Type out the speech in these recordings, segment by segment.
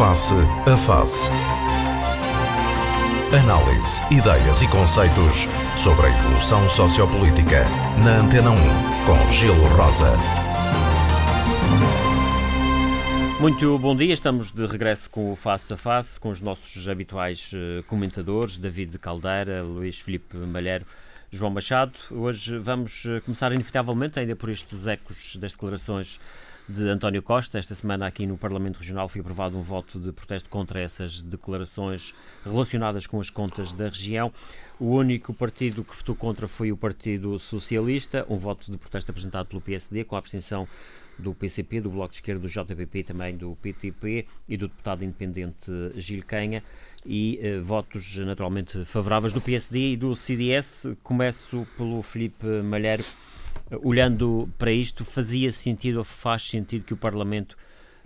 Face a Face. Análise, ideias e conceitos sobre a evolução sociopolítica. Na Antena 1, com Gelo Rosa. Muito bom dia, estamos de regresso com o Face a Face, com os nossos habituais eh, comentadores, David Caldeira, Luís Filipe Malheiro, João Machado. Hoje vamos eh, começar inevitavelmente, ainda por estes ecos das declarações de António Costa. Esta semana, aqui no Parlamento Regional, foi aprovado um voto de protesto contra essas declarações relacionadas com as contas da região. O único partido que votou contra foi o Partido Socialista, um voto de protesto apresentado pelo PSD, com a abstenção do PCP, do Bloco de Esquerda, do JPP e também do PTP e do deputado independente Gil Canha e eh, votos naturalmente favoráveis do PSD e do CDS. Começo pelo Felipe Malheiro olhando para isto, fazia sentido ou faz sentido que o Parlamento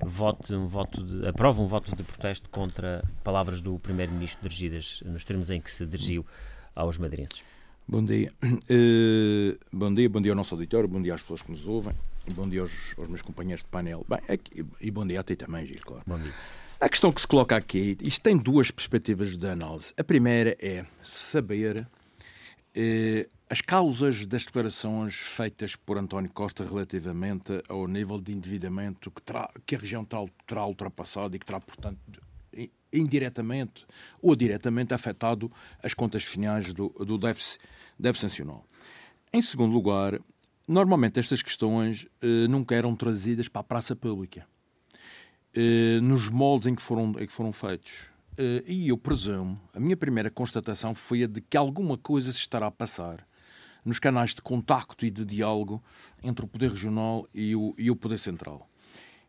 vote um voto de, aprove um voto de protesto contra palavras do Primeiro-Ministro dirigidas nos termos em que se dirigiu aos madeirenses? Bom dia. Uh, bom dia, bom dia ao nosso auditório, bom dia às pessoas que nos ouvem, bom dia aos, aos meus companheiros de painel. Bem, aqui, e bom dia a ti também, Gil, claro. Bom dia. A questão que se coloca aqui, isto tem duas perspectivas de análise. A primeira é saber uh, as causas das declarações feitas por António Costa relativamente ao nível de endividamento que, terá, que a região terá, terá ultrapassado e que terá, portanto, indiretamente ou diretamente afetado as contas finais do, do déficit, déficit nacional. Em segundo lugar, normalmente estas questões eh, nunca eram trazidas para a praça pública, eh, nos moldes em que foram, em que foram feitos. Eh, e eu presumo, a minha primeira constatação foi a de que alguma coisa se estará a passar nos canais de contacto e de diálogo entre o poder regional e o, e o poder central.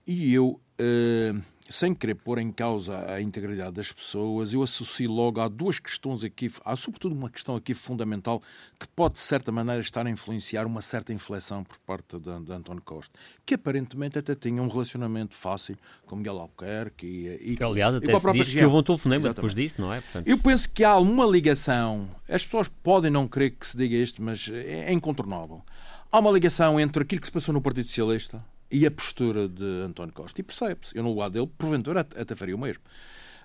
E eu, uh, sem querer pôr em causa a integridade das pessoas, eu associo logo a duas questões aqui, há sobretudo uma questão aqui fundamental que pode, de certa maneira, estar a influenciar uma certa inflexão por parte de, de António Costa, que aparentemente até tinha um relacionamento fácil com Miguel Albuquerque e, e Aliás, até e se diz que houve um telefonema depois disso, não é? Portanto... Eu penso que há uma ligação, as pessoas podem não querer que se diga isto, mas é incontornável. Há uma ligação entre aquilo que se passou no Partido Socialista e a postura de António Costa. E percebe-se, eu no lado dele, porventura até faria o mesmo.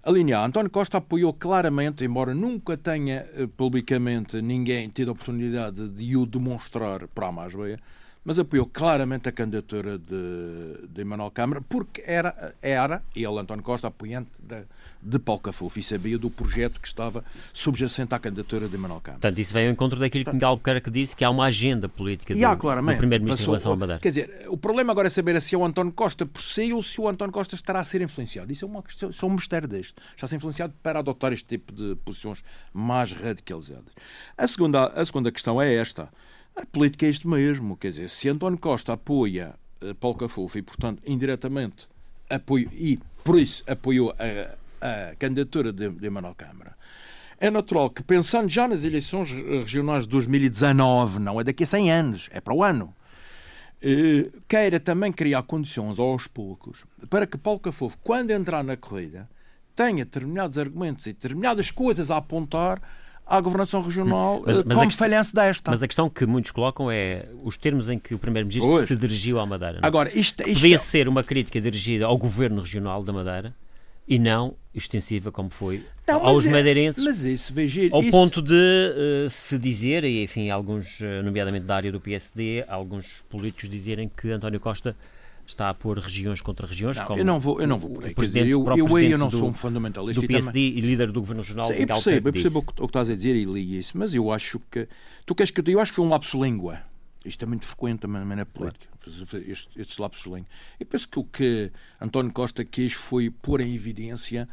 A linha António Costa apoiou claramente, embora nunca tenha eh, publicamente ninguém tido a oportunidade de o demonstrar para a mais veia, mas apoiou claramente a candidatura de, de Emanuel Câmara, porque era, era ele, António Costa, apoiante de, de Paulo Cafufo e sabia do projeto que estava subjacente à candidatura de Emanuel Câmara. Portanto, isso vem ao encontro daquilo que Miguel Albuquerque disse, que há uma agenda política do, do Primeiro-Ministro em relação ao Madeira. Quer dizer, o problema agora é saber se é o António Costa por si ou se o António Costa estará a ser influenciado. Isso é, uma, questão, é um mistério deste. Está a ser influenciado para adotar este tipo de posições mais radicalizadas. A segunda, a segunda questão é esta. A política é isto mesmo, quer dizer, se António Costa apoia uh, Paulo Cafufo e, portanto, indiretamente apoio, e por isso apoiou a, a candidatura de, de Manuel Câmara, é natural que, pensando já nas eleições regionais de 2019, não é daqui a 100 anos, é para o ano, uh, queira também criar condições aos poucos para que Paulo Cafufo, quando entrar na corrida, tenha determinados argumentos e determinadas coisas a apontar à governação regional mas, mas como falhança desta. Mas a questão que muitos colocam é os termos em que o Primeiro-Ministro se dirigiu à Madeira. Não? Agora, isto, isto Podia é... ser uma crítica dirigida ao Governo Regional da Madeira e não extensiva como foi não, aos é, madeirenses. Mas isso, veja, ao isso... ponto de uh, se dizer, e enfim, alguns, eh, nomeadamente da área do PSD, alguns políticos dizerem que António Costa está a pôr regiões contra regiões. Não, eu não vou, eu não vou por aí. Presidente, dizer, eu, eu, eu, não do, sou um fundamentalista. Do PSD e, e líder do Governo Nacional. eu percebo, eu percebo o que, o que estás a dizer e li isso, mas eu acho que. Tu queres que eu, eu acho que foi um lapso língua. Isto é muito frequente também na política, estes, estes lapsos língua. Eu penso que o que António Costa quis foi pôr em evidência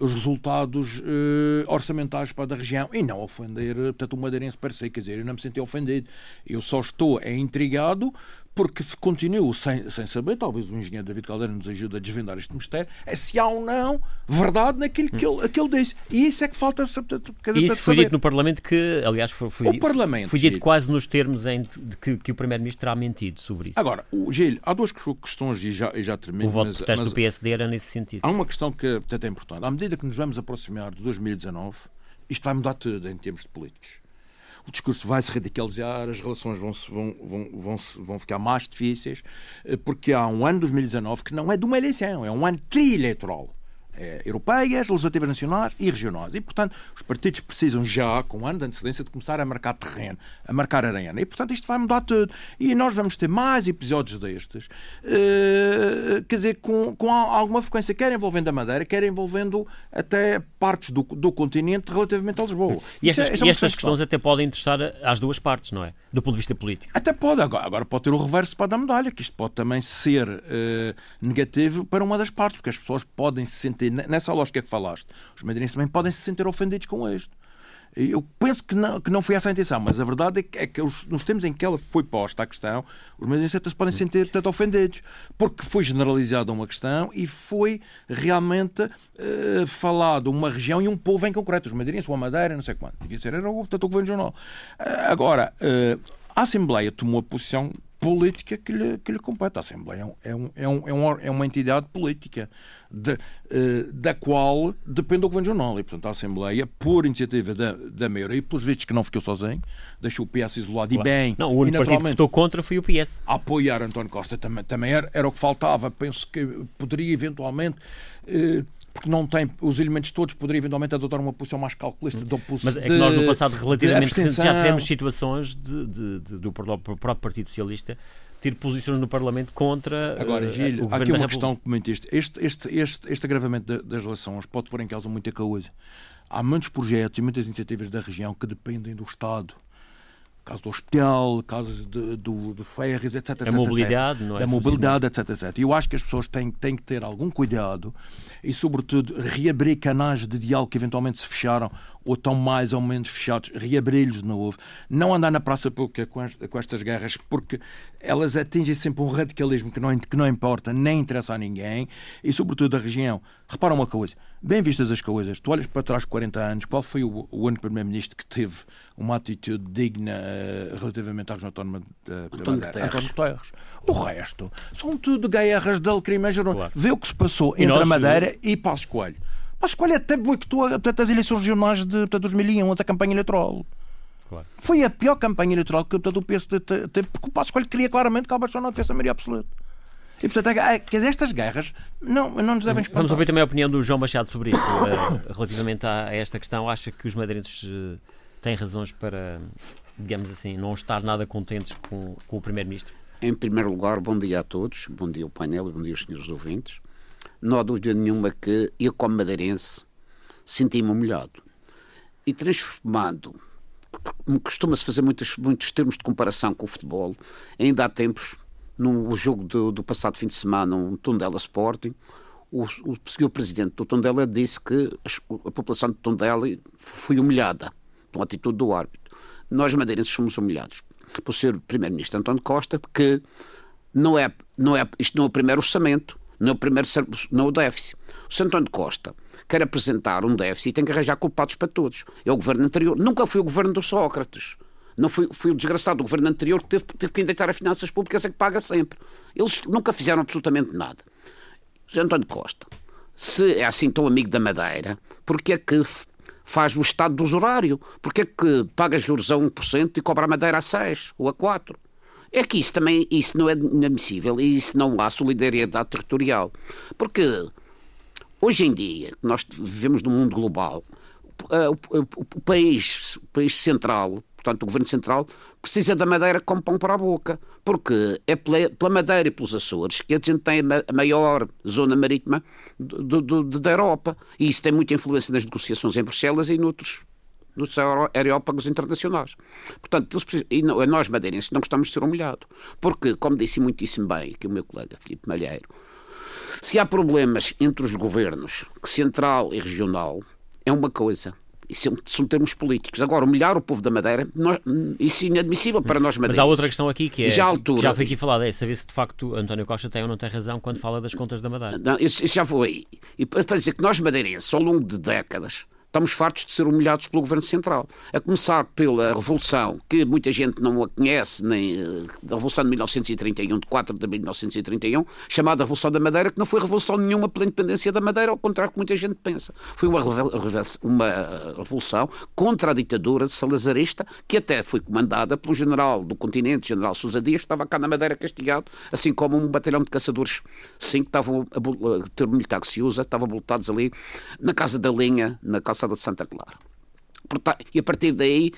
os resultados eh, orçamentais para a região e não ofender, portanto, o madeirense per se. Quer dizer, eu não me senti ofendido. Eu só estou é, intrigado porque continuo sem, sem saber, talvez o engenheiro David Caldeira nos ajude a desvendar este mistério, é se há ou não verdade naquilo que ele, que ele disse. E isso é que falta portanto, Isso foi dito no Parlamento que, aliás, foi, foi, o Parlamento, foi dito quase nos termos em de que, que o Primeiro-Ministro terá mentido sobre isso. Agora, o, Gil, há duas questões e já, e já termino. O voto mas, de protesto mas, do PSD era nesse sentido. Há uma questão que portanto, é importante. À medida que nos vamos aproximar de 2019, isto vai mudar tudo em termos de políticos o discurso vai se radicalizar, as relações vão, vão, vão, vão, vão ficar mais difíceis, eh, porque há um ano 2019 que não é de uma eleição, é um ano tri-eleitoral. É, europeias, legislativas nacionais e regionais. E, portanto, os partidos precisam já, com um ano de antecedência, de começar a marcar terreno, a marcar arena. E, portanto, isto vai mudar tudo. E nós vamos ter mais episódios destes, uh, quer dizer, com, com alguma frequência, quer envolvendo a Madeira, quer envolvendo até partes do, do continente relativamente a Lisboa. E estas, é, é e estas questões até podem interessar às duas partes, não é? Do ponto de vista político. Até pode. Agora, agora pode ter o reverso para a medalha, que isto pode também ser uh, negativo para uma das partes, porque as pessoas podem se sentir nessa lógica que falaste, os madeirenses também podem se sentir ofendidos com isto. Eu penso que não, que não foi essa a intenção, mas a verdade é que, é que nos tempos em que ela foi posta a questão, os madeirenses podem se sentir portanto, ofendidos, porque foi generalizada uma questão e foi realmente uh, falado uma região e um povo em concreto, os madeirenses, a Madeira, não sei quanto. Devia ser, era o, portanto, o governo jornal. Uh, agora, uh, a Assembleia tomou a posição política que lhe, que lhe compete. A Assembleia é, um, é, um, é, um, é uma entidade política de, uh, da qual depende o Governo Jornal. E, portanto, a Assembleia, por iniciativa da, da maioria, e pelos vistos que não ficou sozinho, deixou o PS isolado claro. e bem. Não, o único partido que votou contra foi o PS. Apoiar António Costa também, também era, era o que faltava. Penso que poderia eventualmente. Uh, porque não tem os elementos todos, poderia eventualmente adotar uma posição mais calculista de Mas é que nós no passado relativamente recente já tivemos situações de, de, de, do próprio Partido Socialista ter posições no Parlamento contra Agora, uh, Gil, o governo há aqui uma questão que comentiste. Este, este, este, este agravamento das relações pode pôr em causa muita coisa. Há muitos projetos e muitas iniciativas da região que dependem do Estado caso do hospital, casos de, do, de ferros, etc. A mobilidade, não é? Da mobilidade, etc, etc. Eu acho que as pessoas têm, têm que ter algum cuidado e, sobretudo, reabrir canais de diálogo que eventualmente se fecharam ou estão mais ou menos fechados, reabri-los de novo. Não andar na praça pública com, com estas guerras, porque elas atingem sempre um radicalismo que não, que não importa, nem interessa a ninguém e, sobretudo, a região. Repara uma coisa, bem vistas as coisas, tu olhas para trás 40 anos, qual foi o, o único Primeiro-Ministro que teve uma atitude digna uh, relativamente à região autónoma de, António Guterres. António Guterres. O resto são tudo guerras de alecrimejam. Claro. Vê o que se passou e entre nós... a Madeira e Passos Coelho. Passos Coelho até boicotou portanto, as eleições regionais de portanto, 2001, a campanha eleitoral. Claro. Foi a pior campanha eleitoral que portanto, o PSD teve, porque o Passos Coelho queria claramente que a Alberto não tivesse a maioria absoluta. E, portanto, é, quer dizer, estas guerras não, não nos devem espantar. Vamos ouvir também a opinião do João Machado sobre isto. uh, relativamente a esta questão, acha que os madeirenses uh, têm razões para, digamos assim, não estar nada contentes com, com o Primeiro-Ministro? Em primeiro lugar, bom dia a todos, bom dia ao painel e bom dia aos senhores ouvintes. Não há dúvida nenhuma que eu, como madeirense, senti-me humilhado. E transformado, costuma-se fazer muitos, muitos termos de comparação com o futebol, ainda há tempos no jogo do, do passado fim de semana, um Tondela Sporting, o, o senhor presidente do Tondela disse que a população de Tondela foi humilhada pela atitude do árbitro. Nós, madeirenses, somos humilhados por ser primeiro-ministro António Costa, que não é, não é, isto não é o primeiro orçamento, não é o primeiro não é o déficit. O Sr. António Costa quer apresentar um déficit e tem que arranjar culpados para todos. É o governo anterior. Nunca foi o governo do Sócrates. Não foi, foi o desgraçado do governo anterior que teve, teve que indeitar as finanças públicas, é que paga sempre. Eles nunca fizeram absolutamente nada. José António Costa, se é assim tão amigo da Madeira, porque é que faz o estado do usurário? Porque é que paga juros a 1% e cobra a Madeira a 6% ou a 4%? É que isso também isso não é inadmissível e isso não há solidariedade territorial. Porque hoje em dia, nós vivemos num mundo global, o, o, país, o país central portanto, o Governo Central precisa da Madeira como pão para a boca, porque é pela, Madeira e pelos Açores que a gente tem a maior zona marítima do, do, da Europa. E isso tem muita influência nas negociações em Bruxelas e noutros dos aerópagos internacionais. Portanto, e nós madeirenses não gostamos de ser humilhados, porque, como disse muitíssimo bem aqui o meu colega Filipe Malheiro, se há problemas entre os governos, central e regional, é uma coisa isso são termos políticos. Agora, humilhar o povo da Madeira, nós, isso é inadmissível para nós madeirenses. Mas há outra questão aqui que é, já, altura, já foi aqui falada, é saber se de facto António Costa tem ou não tem razão quando fala das contas da Madeira. Não, isso, isso já foi. E para dizer que nós madeirenses, ao longo de décadas, estamos fartos de ser humilhados pelo Governo Central. A começar pela Revolução, que muita gente não a conhece, nem eh, a Revolução de 1931, de 4 de 1931, chamada Revolução da Madeira, que não foi revolução nenhuma pela independência da Madeira, ao contrário que muita gente pensa. Foi uma, uma eh, revolução contra a ditadura salazarista, que até foi comandada pelo general do continente, general Sousa Dias, que estava cá na Madeira castigado, assim como um batalhão de caçadores, sim, que estavam, a termo militar que se usa, estavam voltados ali na Casa da Linha, na Casa calçada de Santa Clara. E a partir daí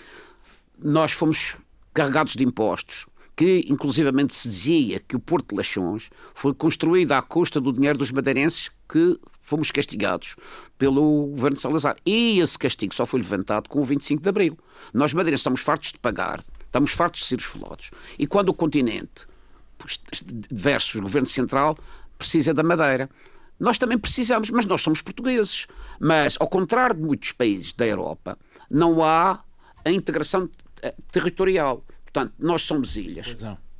nós fomos carregados de impostos, que inclusivamente se dizia que o Porto de Lachões foi construído à custa do dinheiro dos madeirenses que fomos castigados pelo governo de Salazar. E esse castigo só foi levantado com o 25 de Abril. Nós madeirenses estamos fartos de pagar, estamos fartos de ser os flodos. E quando o continente versus o governo central precisa da madeira. Nós também precisamos, mas nós somos portugueses. Mas, ao contrário de muitos países da Europa, não há a integração eh, territorial. Portanto, nós somos ilhas.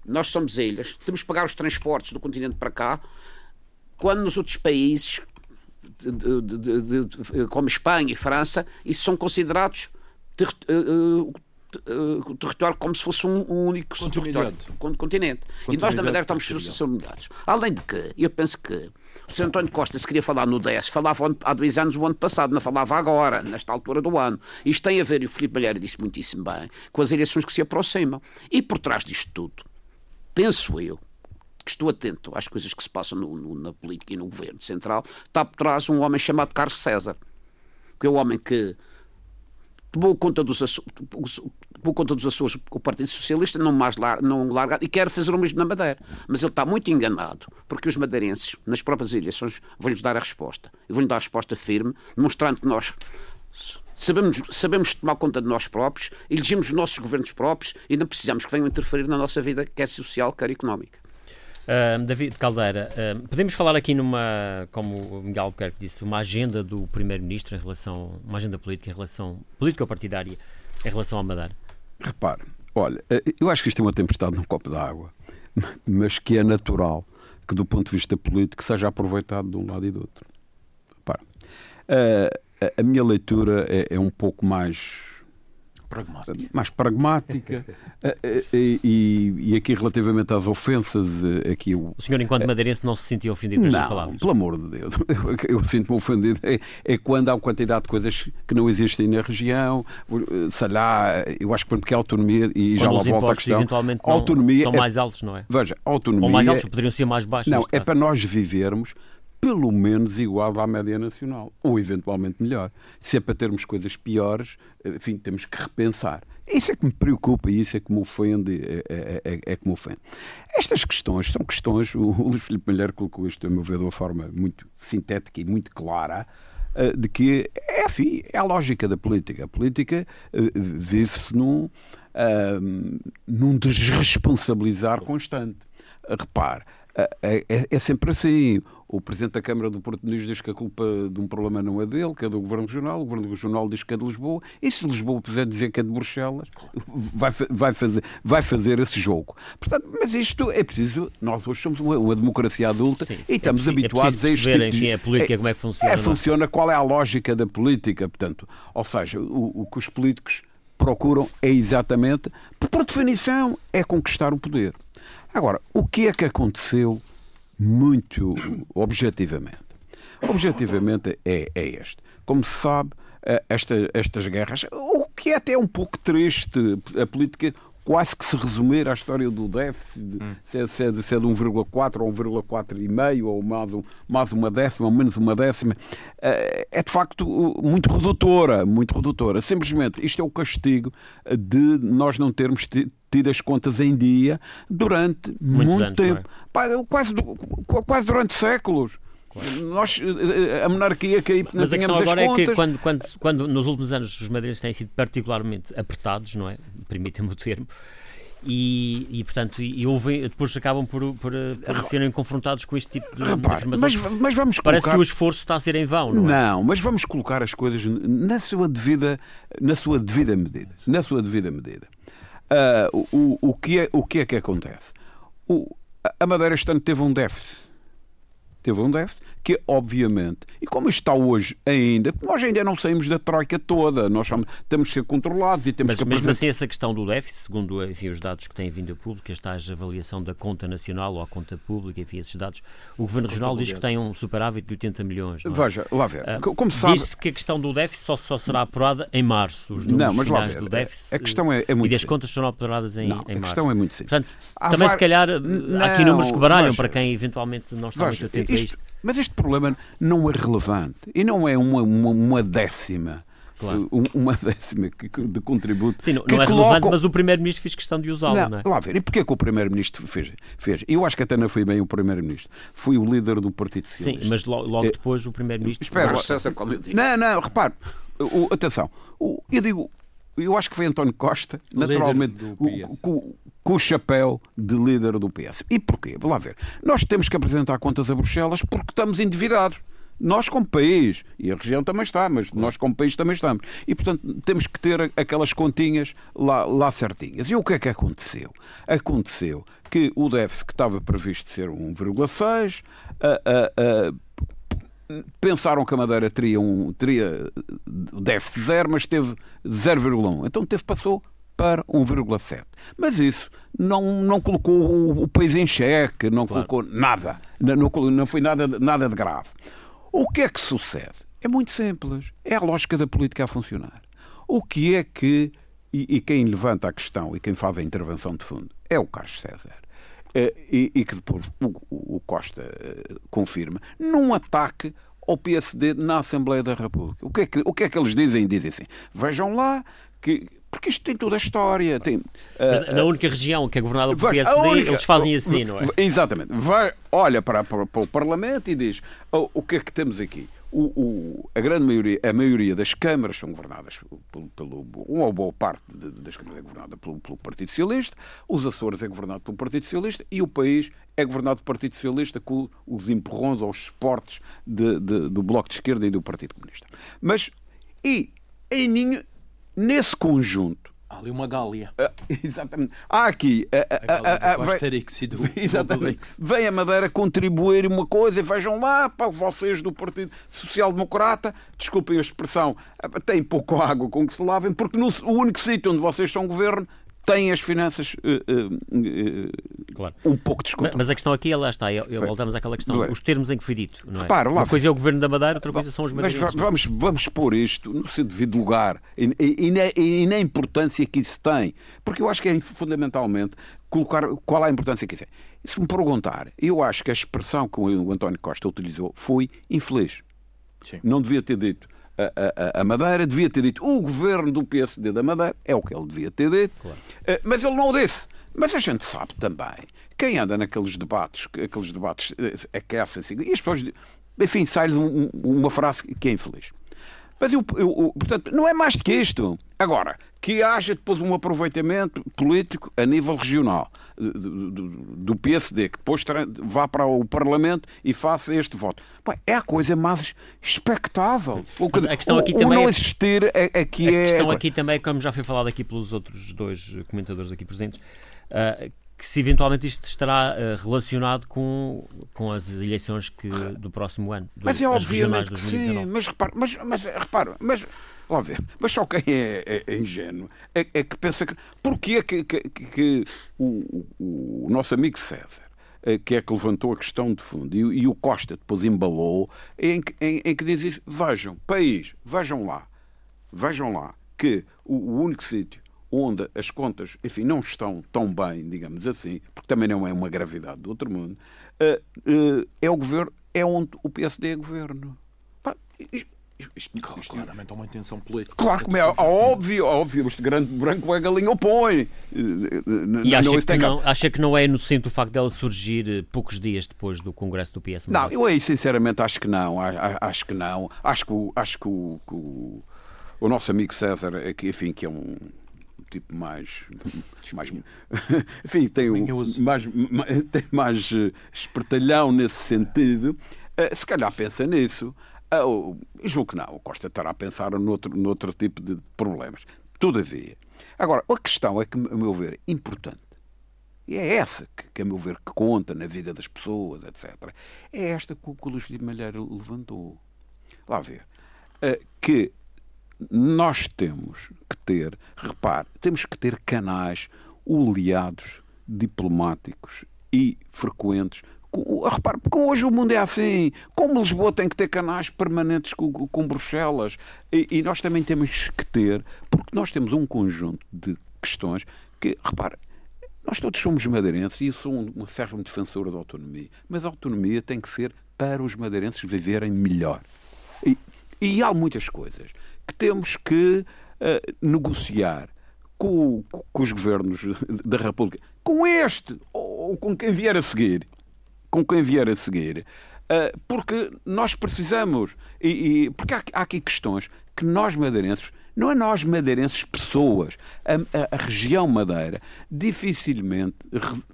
Nós somos ilhas. Temos que pagar os transportes do continente para cá, quando nos outros países, de, de, de, como Espanha e França, isso são considerados ter, uh, uh, território como se fosse um, único território, continente. E nós, na Madeira, estamos humilhados. Além de que, eu penso que o Sr. António Costa, se queria falar no DS, falava há dois anos, o ano passado, não falava agora, nesta altura do ano. Isto tem a ver, e o Filipe Malheiro disse muitíssimo bem, com as eleições que se aproximam. E por trás disto tudo, penso eu, que estou atento às coisas que se passam no, no, na política e no governo central, está por trás um homem chamado Carlos César, que é o homem que tomou conta dos, tomou conta dos Açores o Partido Socialista, não mais lar, não larga, e quer fazer o mesmo na Madeira. Mas ele está muito enganado, porque os madeirenses, nas próprias eleições, vão-lhes dar a resposta. E vão-lhe dar a resposta firme, demonstrando que nós sabemos, sabemos tomar conta de nós próprios, elegemos os nossos governos próprios e não precisamos que venham interferir na nossa vida, quer social, quer económica. Uh, David Caldeira, uh, podemos falar aqui numa, como o Miguel Albuquerque disse, uma agenda do Primeiro-Ministro em relação, uma agenda política em relação, política-partidária em relação à Madeira? Repare, olha, eh, eu acho que isto é uma tempestade num copo d'água, mas que é natural que do ponto de vista político seja aproveitado de um lado e do outro. Repare, uh, a minha leitura é, é um pouco mais pragmática. mais pragmática eh, eh, e, e, aqui relativamente às ofensas eh, aqui o, o senhor enquanto madeirense não se sentiu ofendido por estas palavras? pelo amor de Deus eu, eu sinto-me ofendido é, é, quando há uma quantidade de coisas que não existem na região sei lá, eu acho que porque a autonomia e quando já lá volta a questão eventualmente não, autonomia são é, mais altos, não é? Veja, autonomia ou mais altos, poderiam ser mais baixos não, é para nós vivermos pelo menos igual à média nacional, ou eventualmente melhor. Se é para termos coisas piores, enfim, temos que repensar. Isso é que me preocupa e isso é que me ofende. É, é, é, é que me ofende. Estas questões são questões, o Luís Filipe Malher colocou isto, a meu ver, de uma forma muito sintética e muito clara, eh, de que é, enfim, é a lógica da política. A política uh, vive-se num, uh, num desresponsabilizar constante. Repare, é, é, sempre assim o Presidente da Câmara do Porto Muniz diz que a culpa de um problema não é dele, que é do Governo Regional, o Governo Regional diz que é de Lisboa, e se Lisboa puser dizer que é de Bruxelas, vai, vai, fazer, vai fazer esse jogo. Portanto, mas isto é preciso, nós hoje somos uma, uma democracia adulta Sim, e estamos é habituados é a isto. Perceber, enfim, a política, é, como é que funciona. É, funciona, qual é a lógica da política, portanto, ou seja, o, o que os políticos procuram é exatamente, por definição, é conquistar o poder. Agora, o que é que aconteceu muito objetivamente. Objetivamente é, é este. Como se sabe, eh, esta, estas guerras, o que é até um pouco triste, a política quase que se resumir à história do déficit, hum. se, é, se, é de, se é de 1,4 ou 1,4,5 ou mais, um, mais uma décima ou menos uma décima, eh, é de facto muito redutora, muito redutora. Simplesmente isto é o castigo de nós não termos tido as contas em dia durante Muitos muito anos, tempo, é? quase, quase durante séculos. Claro. Nós, a monarquia que aí não Mas a questão agora é que quando, quando, quando nos últimos anos os madeirenses têm sido particularmente apertados, não é? Permitem-me o termo, e, e, portanto e ouvem, depois acabam por, por, por serem confrontados com este tipo de, Repare, de. Mas, mas vamos Parece que o esforço está a ser em vão, não é? Não, mas vamos colocar as coisas na sua devida, na sua devida medida. Na sua devida medida. Uh, o, o, que é, o que é que acontece? O, a Madeira este ano teve um déficit teve um déficit que obviamente, e como está hoje ainda, nós ainda não saímos da troika toda, nós temos que ser controlados e temos mas, que Mesmo assim, essa questão do déficit, segundo enfim, os dados que têm vindo a público, esta avaliação da conta nacional ou a conta pública, enfim, esses dados, o Governo Regional diz que tem um superávit de 80 milhões. É? Veja, lá ver. Uh, como sabe... Diz-se que a questão do déficit só, só será apurada em março, os números não, mas finais do déficit. A questão é, é muito E as contas serão apuradas em, não, em março. A questão é muito simples. Portanto, Há também var... se calhar não, há aqui números que baralham veja, para quem eventualmente não está veja, muito atento isto, a isto. Mas este problema não é relevante e não é uma, uma, uma décima. Claro. Uma décima de contributo. Sim, não, não é coloca... relevante, mas o Primeiro-Ministro fez questão de usá-lo, não, não é? Lá ver, e porquê que o Primeiro-Ministro fez, fez? Eu acho que até não foi bem o Primeiro-Ministro. Foi o líder do Partido Socialista. Sim, mas logo, logo é... depois o Primeiro-Ministro... Espera. Não, não, repare. O, atenção. O, eu digo, eu acho que foi António Costa, naturalmente, com, com o chapéu de líder do PS. E porquê? Vamos lá ver. Nós temos que apresentar contas a Bruxelas porque estamos endividados. Nós, como país, e a região também está, mas nós, como país, também estamos. E, portanto, temos que ter aquelas continhas lá, lá certinhas. E o que é que aconteceu? Aconteceu que o déficit que estava previsto ser 1,6, pensaram que a Madeira teria, um, teria déficit zero, mas teve 0,1. Então teve, passou para 1,7. Mas isso não, não colocou o, o país em xeque, não claro. colocou nada. Não, não foi nada, nada de grave. O que é que sucede? É muito simples. É a lógica da política a funcionar. O que é que. E, e quem levanta a questão e quem faz a intervenção de fundo é o Carlos César. Eh, e, e, que depois o, o Costa uh, confirma, num ataque ao PSD na Assembleia da República. O que, é que, o que é que eles dizem? Dizem assim: vejam lá que porque isto tem toda a história. Tem, uh, na única região que é governada pelo PSD, única, eles fazem assim, não é? Exatamente. Vai, olha para, para, para o Parlamento e diz oh, o que é que temos aqui. O, o, a grande maioria, a maioria das câmaras são governadas pelo, pelo uma boa parte das câmaras é governada pelo, pelo, Partido Socialista, os Açores é governado pelo Partido Socialista e o país é governado pelo Partido Socialista com os empurrões ou os esportes de, de, do Bloco de Esquerda e do Partido Comunista. Mas, e em Nesse conjunto. Há ali uma Gália. Uh, exatamente. Há aqui. Uh, Asterix e do exatamente. Vem a Madeira contribuir uma coisa e vejam lá, para vocês do Partido Social Democrata, desculpem a expressão, têm pouco água com que se lavem, porque no, o único sítio onde vocês são governo têm as finanças uh, uh, claro. um pouco descontroladas. Mas a questão aqui, lá está, eu, eu voltamos àquela questão, os termos em que foi dito. Não é? Repara, Uma coisa é o Governo da Madeira, outra coisa são os madeirenses. Mas vamos, vamos pôr isto no seu devido lugar e, e, e, na, e, na, importância que isso tem. Porque eu acho que é fundamentalmente colocar qual é a importância que isso tem. Se me perguntar, eu acho que a expressão que o António Costa utilizou foi infeliz. Sim. Não devia ter dito a, a, a, Madeira, devia ter dito o governo do PSD da Madeira, é o que ele devia ter dito, claro. Eh, mas ele não o disse. Mas a gente sabe também, quem anda naqueles debates, aqueles debates eh, aquecem-se, e as pessoas, enfim, sai-lhes um, uma frase que é infeliz. Mas, eu, eu, portanto, não é mais do que isto. Agora, que haja depois um aproveitamento político a nível regional do, PSD, que depois vá para o Parlamento e faça este voto. Bem, é a coisa mais expectável. O, que, a questão aqui o, também o não é- existir é, é que a é... A questão aqui também, como já foi falado aqui pelos outros dois comentadores aqui presentes, uh, que se eventualmente isto estará uh, relacionado com, com as eleições que, do próximo ano. Do, mas é obviamente que sim, mas repara, mas, mas, repara, mas, lá ver, mas só quem é, é, é ingênuo é, é, que pensa que. Porquê que, que, que, que o, o, nosso amigo César, eh, que é que levantou a questão de fundo, e, e o Costa depois embalou, em, em, em que diz isso: vejam, país, vejam lá, vejam lá, que o, o único sítio onde as contas, enfim, não estão tão bem, digamos assim, porque também não é uma gravidade do outro mundo, uh, uh, é o governo, é onde o PSD é governo. Isto, isto, isto, claramente é uma intenção política. Claro, como é óbvio, óbvio, este grande branco é galinha o põe. E acha, que não, acha que não é inocente o facto dela surgir poucos dias depois do Congresso do PS? Não, eu aí sinceramente acho que não, acho que não. Acho que, acho que, o, que o, o nosso amigo César, que, enfim, que é um tipo mais. mais enfim, tem, um, mais, tem mais eh, espertalhão nesse sentido. Se calhar pensa nisso. Uh, julgo que não. O Costa estará a pensar noutro, noutro tipo de problemas. Todavia. Agora, a questão é que, a meu ver, importante. e é essa que, que, a meu ver, que conta na vida das pessoas, etc., é esta que o Luís Filipe Malheiro levantou. Lá ver. Uh, que nós temos que ter, repare, temos que ter canais oleados diplomáticos e frequentes. Repare, porque hoje o mundo é assim. Como Lisboa tem que ter canais permanentes com, com Bruxelas. E, e, nós também temos que ter, porque nós temos um conjunto de questões que, repare, nós todos somos madeirenses e eu sou uma serra defensora da autonomia. Mas a autonomia tem que ser para os madeirenses viverem melhor. E, e há muitas coisas que temos que uh, negociar com, com, os governos da República, com este ou com quem vier a seguir, com quem vier a seguir, uh, porque nós precisamos, e, e porque há, há aqui questões que nós madeirenses não é nós madeirenses pessoas. A, a, a, região Madeira dificilmente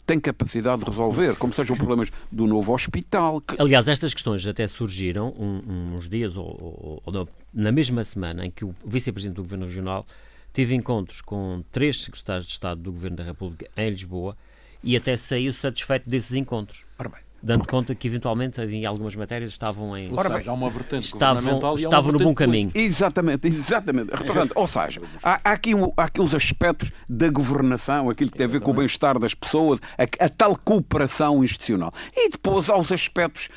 tem capacidade de resolver, como sejam problemas do novo hospital. Que... Aliás, estas questões até surgiram um, uns dias ou, ou, ou, na mesma semana em que o vice-presidente do Governo Regional teve encontros com três secretários de Estado do Governo da República em Lisboa e até saiu satisfeito desses encontros. Ora bem, dando conta que eventualmente em algumas matérias estavam em ou seja, há uma vertente estavam, estavam no bom caminho. exatamente exatamente. Portanto, ou seja há, há, aqui há aqui uns aspectos da governação aquilo que tem a ver com o bem-estar das pessoas a, a tal cooperação institucional. E depois há os aspectos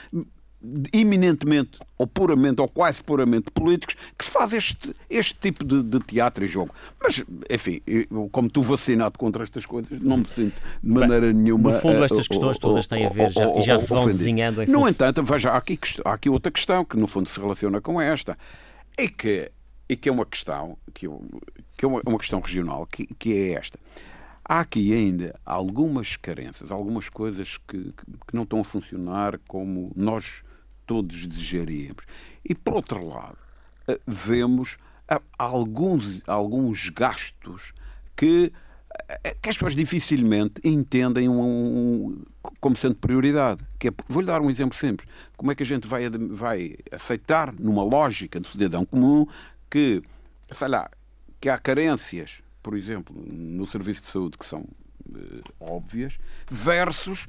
eminentemente ou puramente ou quase puramente políticos que se faz este, este tipo de, de teatro e jogo. Mas, enfim, eu, como tu vacinado contra estas coisas, não me sinto de maneira Bem, nenhuma. No fundo, estas questões todas têm a ver já, e já se vão desenhando. Em no entanto, veja, há aqui, há aqui outra questão que, no fundo, se relaciona com esta. É que, é que é uma questão, que, que é uma, uma questão regional, que, que é esta há aqui ainda algumas carências, algumas coisas que, que, não estão a funcionar como nós todos desejaríamos. E, por outro lado, eh, vemos eh, alguns, alguns gastos que, eh, que as pessoas dificilmente entendem um, um, como sendo prioridade. Que é, vou-lhe dar um exemplo simples. Como é que a gente vai, vai aceitar, numa lógica de cidadão comum, que, sei lá, que há carências, por exemplo, no serviço de saúde que são óbvias, versus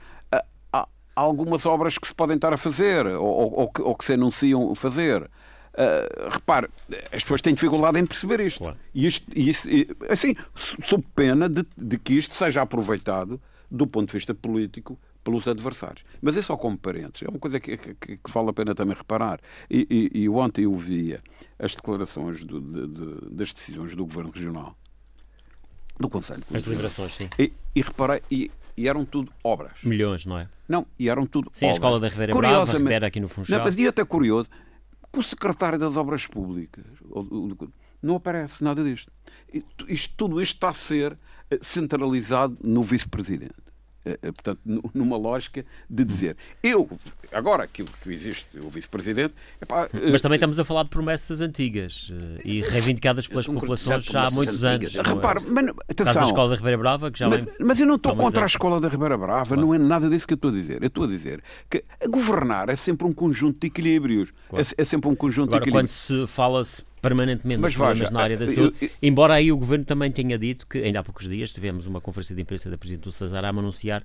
algumas obras que se podem estar a fazer ou, ou, que, ou que, se anunciam fazer. Uh, repare, as pessoas têm dificuldade em perceber isto. Claro. E isto, e isso, e, assim, sob pena de, de, que isto seja aproveitado do ponto de vista político pelos adversários. Mas é só como parentes. É uma coisa que, que, que vale a pena também reparar. E, e ontem eu via as declarações do, de, de, das decisões do Governo Regional do Conselho. As deliberações, sim. E, e reparei, e e eram tudo obras. Milhões, não é? Não, e eram tudo Sim, obras. a Escola da Ribeira Brava, a aqui no Funchal. Não, mas e até curioso, que o secretário das Obras Públicas não aparece nada disto. Isto, tudo isto está a ser eh, centralizado no vice-presidente. Eh, eh, portanto, numa lógica de dizer eu, agora aquilo que existe, o vice-presidente. Mas também estamos a falar de promessas antigas e reivindicadas pelas populações já há muitos anos. Repare, mas, atenção, a Escola da Ribeira Brava, que já mas, mas eu não estou contra a Escola da Ribeira Brava, claro. não é nada disso que eu estou a dizer. Eu estou a dizer que governar é sempre um conjunto de equilíbrios. Claro. É, é, sempre um conjunto agora, de equilíbrios. Quando se fala-se permanentemente Mas problemas na área da saúde. Eu, eu, embora aí o Governo também tenha dito que, ainda há poucos dias, tivemos uma conferência de imprensa da Presidente do Cesar a anunciar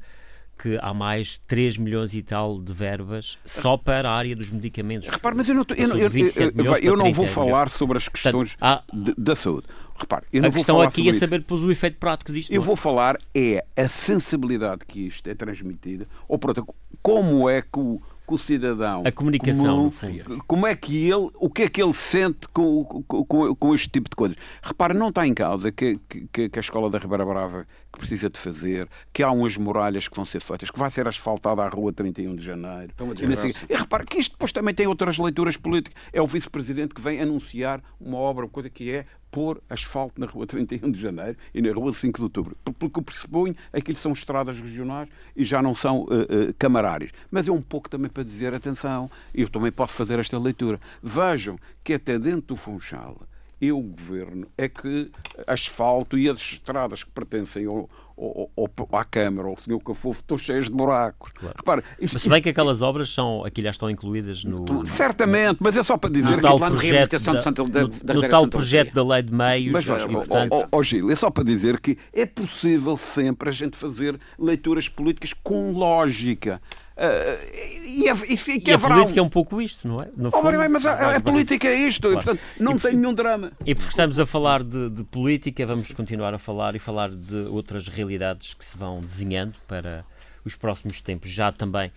que há mais 3 milhões e tal de verbas só para a área dos medicamentos. Repare, mas eu não, tô, eu, eu, eu não vou falar sobre as questões Portanto, há, de, da saúde. Repare, eu não a vou questão falar aqui é saber depois o efeito prático disto. Eu é? vou falar é a sensibilidade que isto é transmitida, ou pronto, como é que o com o cidadão. A comunicação. Comum, como é que ele, o que é que ele sente com, com, com este tipo de coisas? Repara, não está em causa que, que, que, a escola da Ribeira Brava que precisa de fazer, que há umas muralhas que vão ser feitas, que vai ser asfaltada a rua 31 de janeiro. Então, e, e repara que isto depois também tem outras leituras políticas. É o vice-presidente que vem anunciar uma obra, uma coisa que é pôr asfalto na Rua 31 de Janeiro e na Rua 5 de Outubro. Porque pressuponho aquilo são estradas regionais e já não são uh, uh, camarários. Mas é um pouco também para dizer, atenção, eu também posso fazer esta leitura. Vejam que até dentro do Funchal e o governo é que asfalto e as estradas que pertencem ao, ao, ao, à Câmara, ao Senhor Cafofo, estão cheias de buracos. Claro. Repara, isto, mas se bem que aquelas obras são, aqui já estão incluídas no. Certamente, mas é só para dizer no tal projeto da, no, da, no tal projeto da lei de meios. Mas, portanto... oh, oh, Gil, é só para dizer que é possível sempre a gente fazer leituras políticas com lógica. Uh, e, é, e, que e a política é um pouco isto, não é? No oh, fundo, mas a, a, política é isto, claro. e, portanto não e, tem nenhum drama. E porque estamos a falar de, de, política, vamos continuar a falar e falar de outras realidades que se vão desenhando para os próximos tempos, já também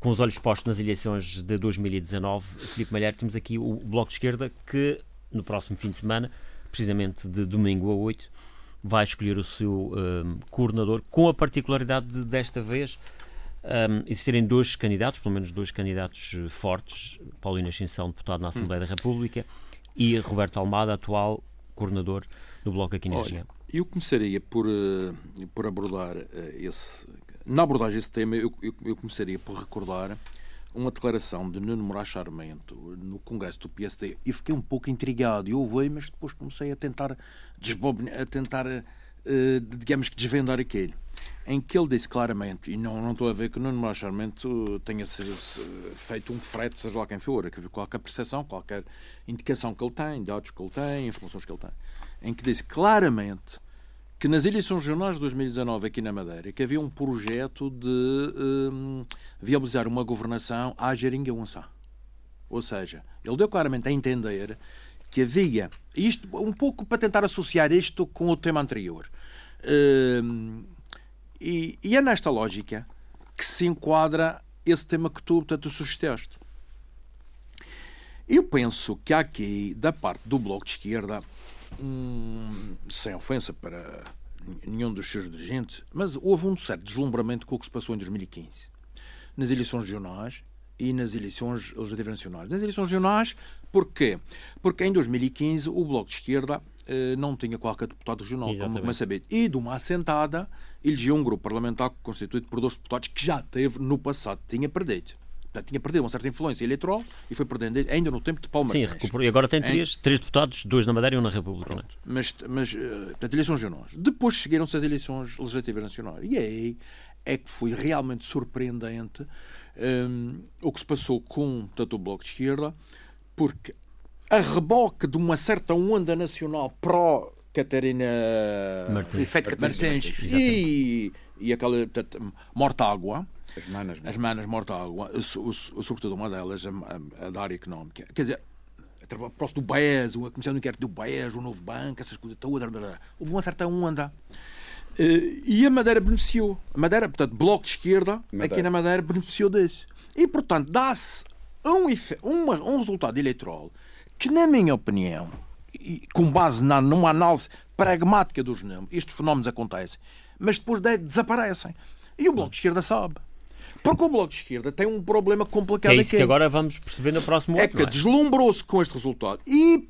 com os olhos postos nas eleições de 2019. Filipe Malheiro, temos aqui o Bloco de Esquerda que no próximo fim de semana, precisamente de domingo a 8, vai escolher o seu um, coordenador, com a particularidade de, desta vez um, existirem dois candidatos, pelo menos dois candidatos eh, fortes, Paulina Ascensão, deputado na Assembleia hum. da República, e Roberto Almada, atual coordenador do Bloco aqui na região. Eu começaria por, uh, por abordar uh, esse... Na abordagem desse tema, eu, eu, eu, começaria por recordar uma declaração de Nuno Moraes Charmento no Congresso do PSD e fiquei um pouco intrigado. Eu ouvi, mas depois comecei a tentar, a tentar digamos que desvendar aquele em que ele disse claramente, e não, não estou a ver que o Nuno Moraes Charmento tenha feito um frete, seja lá quem for, que qualquer percepção, qualquer indicação que ele tem, dados que ele tem, informações que ele tem, em que disse claramente que nas eleições regionais de 2019 aqui na Madeira que havia um projeto de um, viabilizar uma governação à Jeringa Unçá. Ou seja, ele deu claramente a entender que havia, isto um pouco para tentar associar isto com o tema anterior, um, e, e, é nesta lógica que se enquadra esse tema que tu, portanto, sugesteste. Eu penso que há aqui, da parte do Bloco de Esquerda, hum, sem ofensa para nenhum dos seus dirigentes, mas houve um certo deslumbramento com o que se passou em 2015. Nas eleições regionais e nas eleições legislativas nacionais. Nas eleições regionais, porquê? Porque em 2015 o Bloco de Esquerda eh, não tinha qualquer deputado regional, Exatamente. como a saber. E de uma assentada, elegeu um grupo parlamentar constituído por dois deputados que já teve no passado, tinha perdido. Portanto, tinha perdido uma certa influência eleitoral e foi perdendo ainda no tempo de Paulo Sim, recuperou. E agora tem três, em... três deputados, dois na Madeira e um na República. É? Mas, mas eh, portanto, eleições regionais. Depois seguiram-se as eleições legislativas nacionais. E aí é que foi realmente surpreendente ehm, o que se passou com tanto o Bloco de Esquerda, porque a reboque de uma certa onda nacional pró Catarina Martins, Martins e, e aquela portanto, Mortágua, as manas, as manas Mortágua, sobretudo uma delas, a, a, da área económica. Quer dizer, próximo do BES, a Comissão de Inquérito do BES, o Novo Banco, essas coisas todas. Houve uma certa onda. Eh, e a Madeira beneficiou. A Madeira, portanto, Bloco de Esquerda, Madeira. aqui na Madeira, beneficiou disso. E, portanto, dá-se um, um, um resultado eleitoral que, na minha opinião, e com base na, numa análise pragmática dos números, estes fenómenos acontecem, mas depois desaparecem. E o Bloco de Esquerda sabe. Porque o Bloco de Esquerda tem um problema complicado é isso aqui. que agora vamos perceber no próximo É que é? deslumbrou-se com este resultado e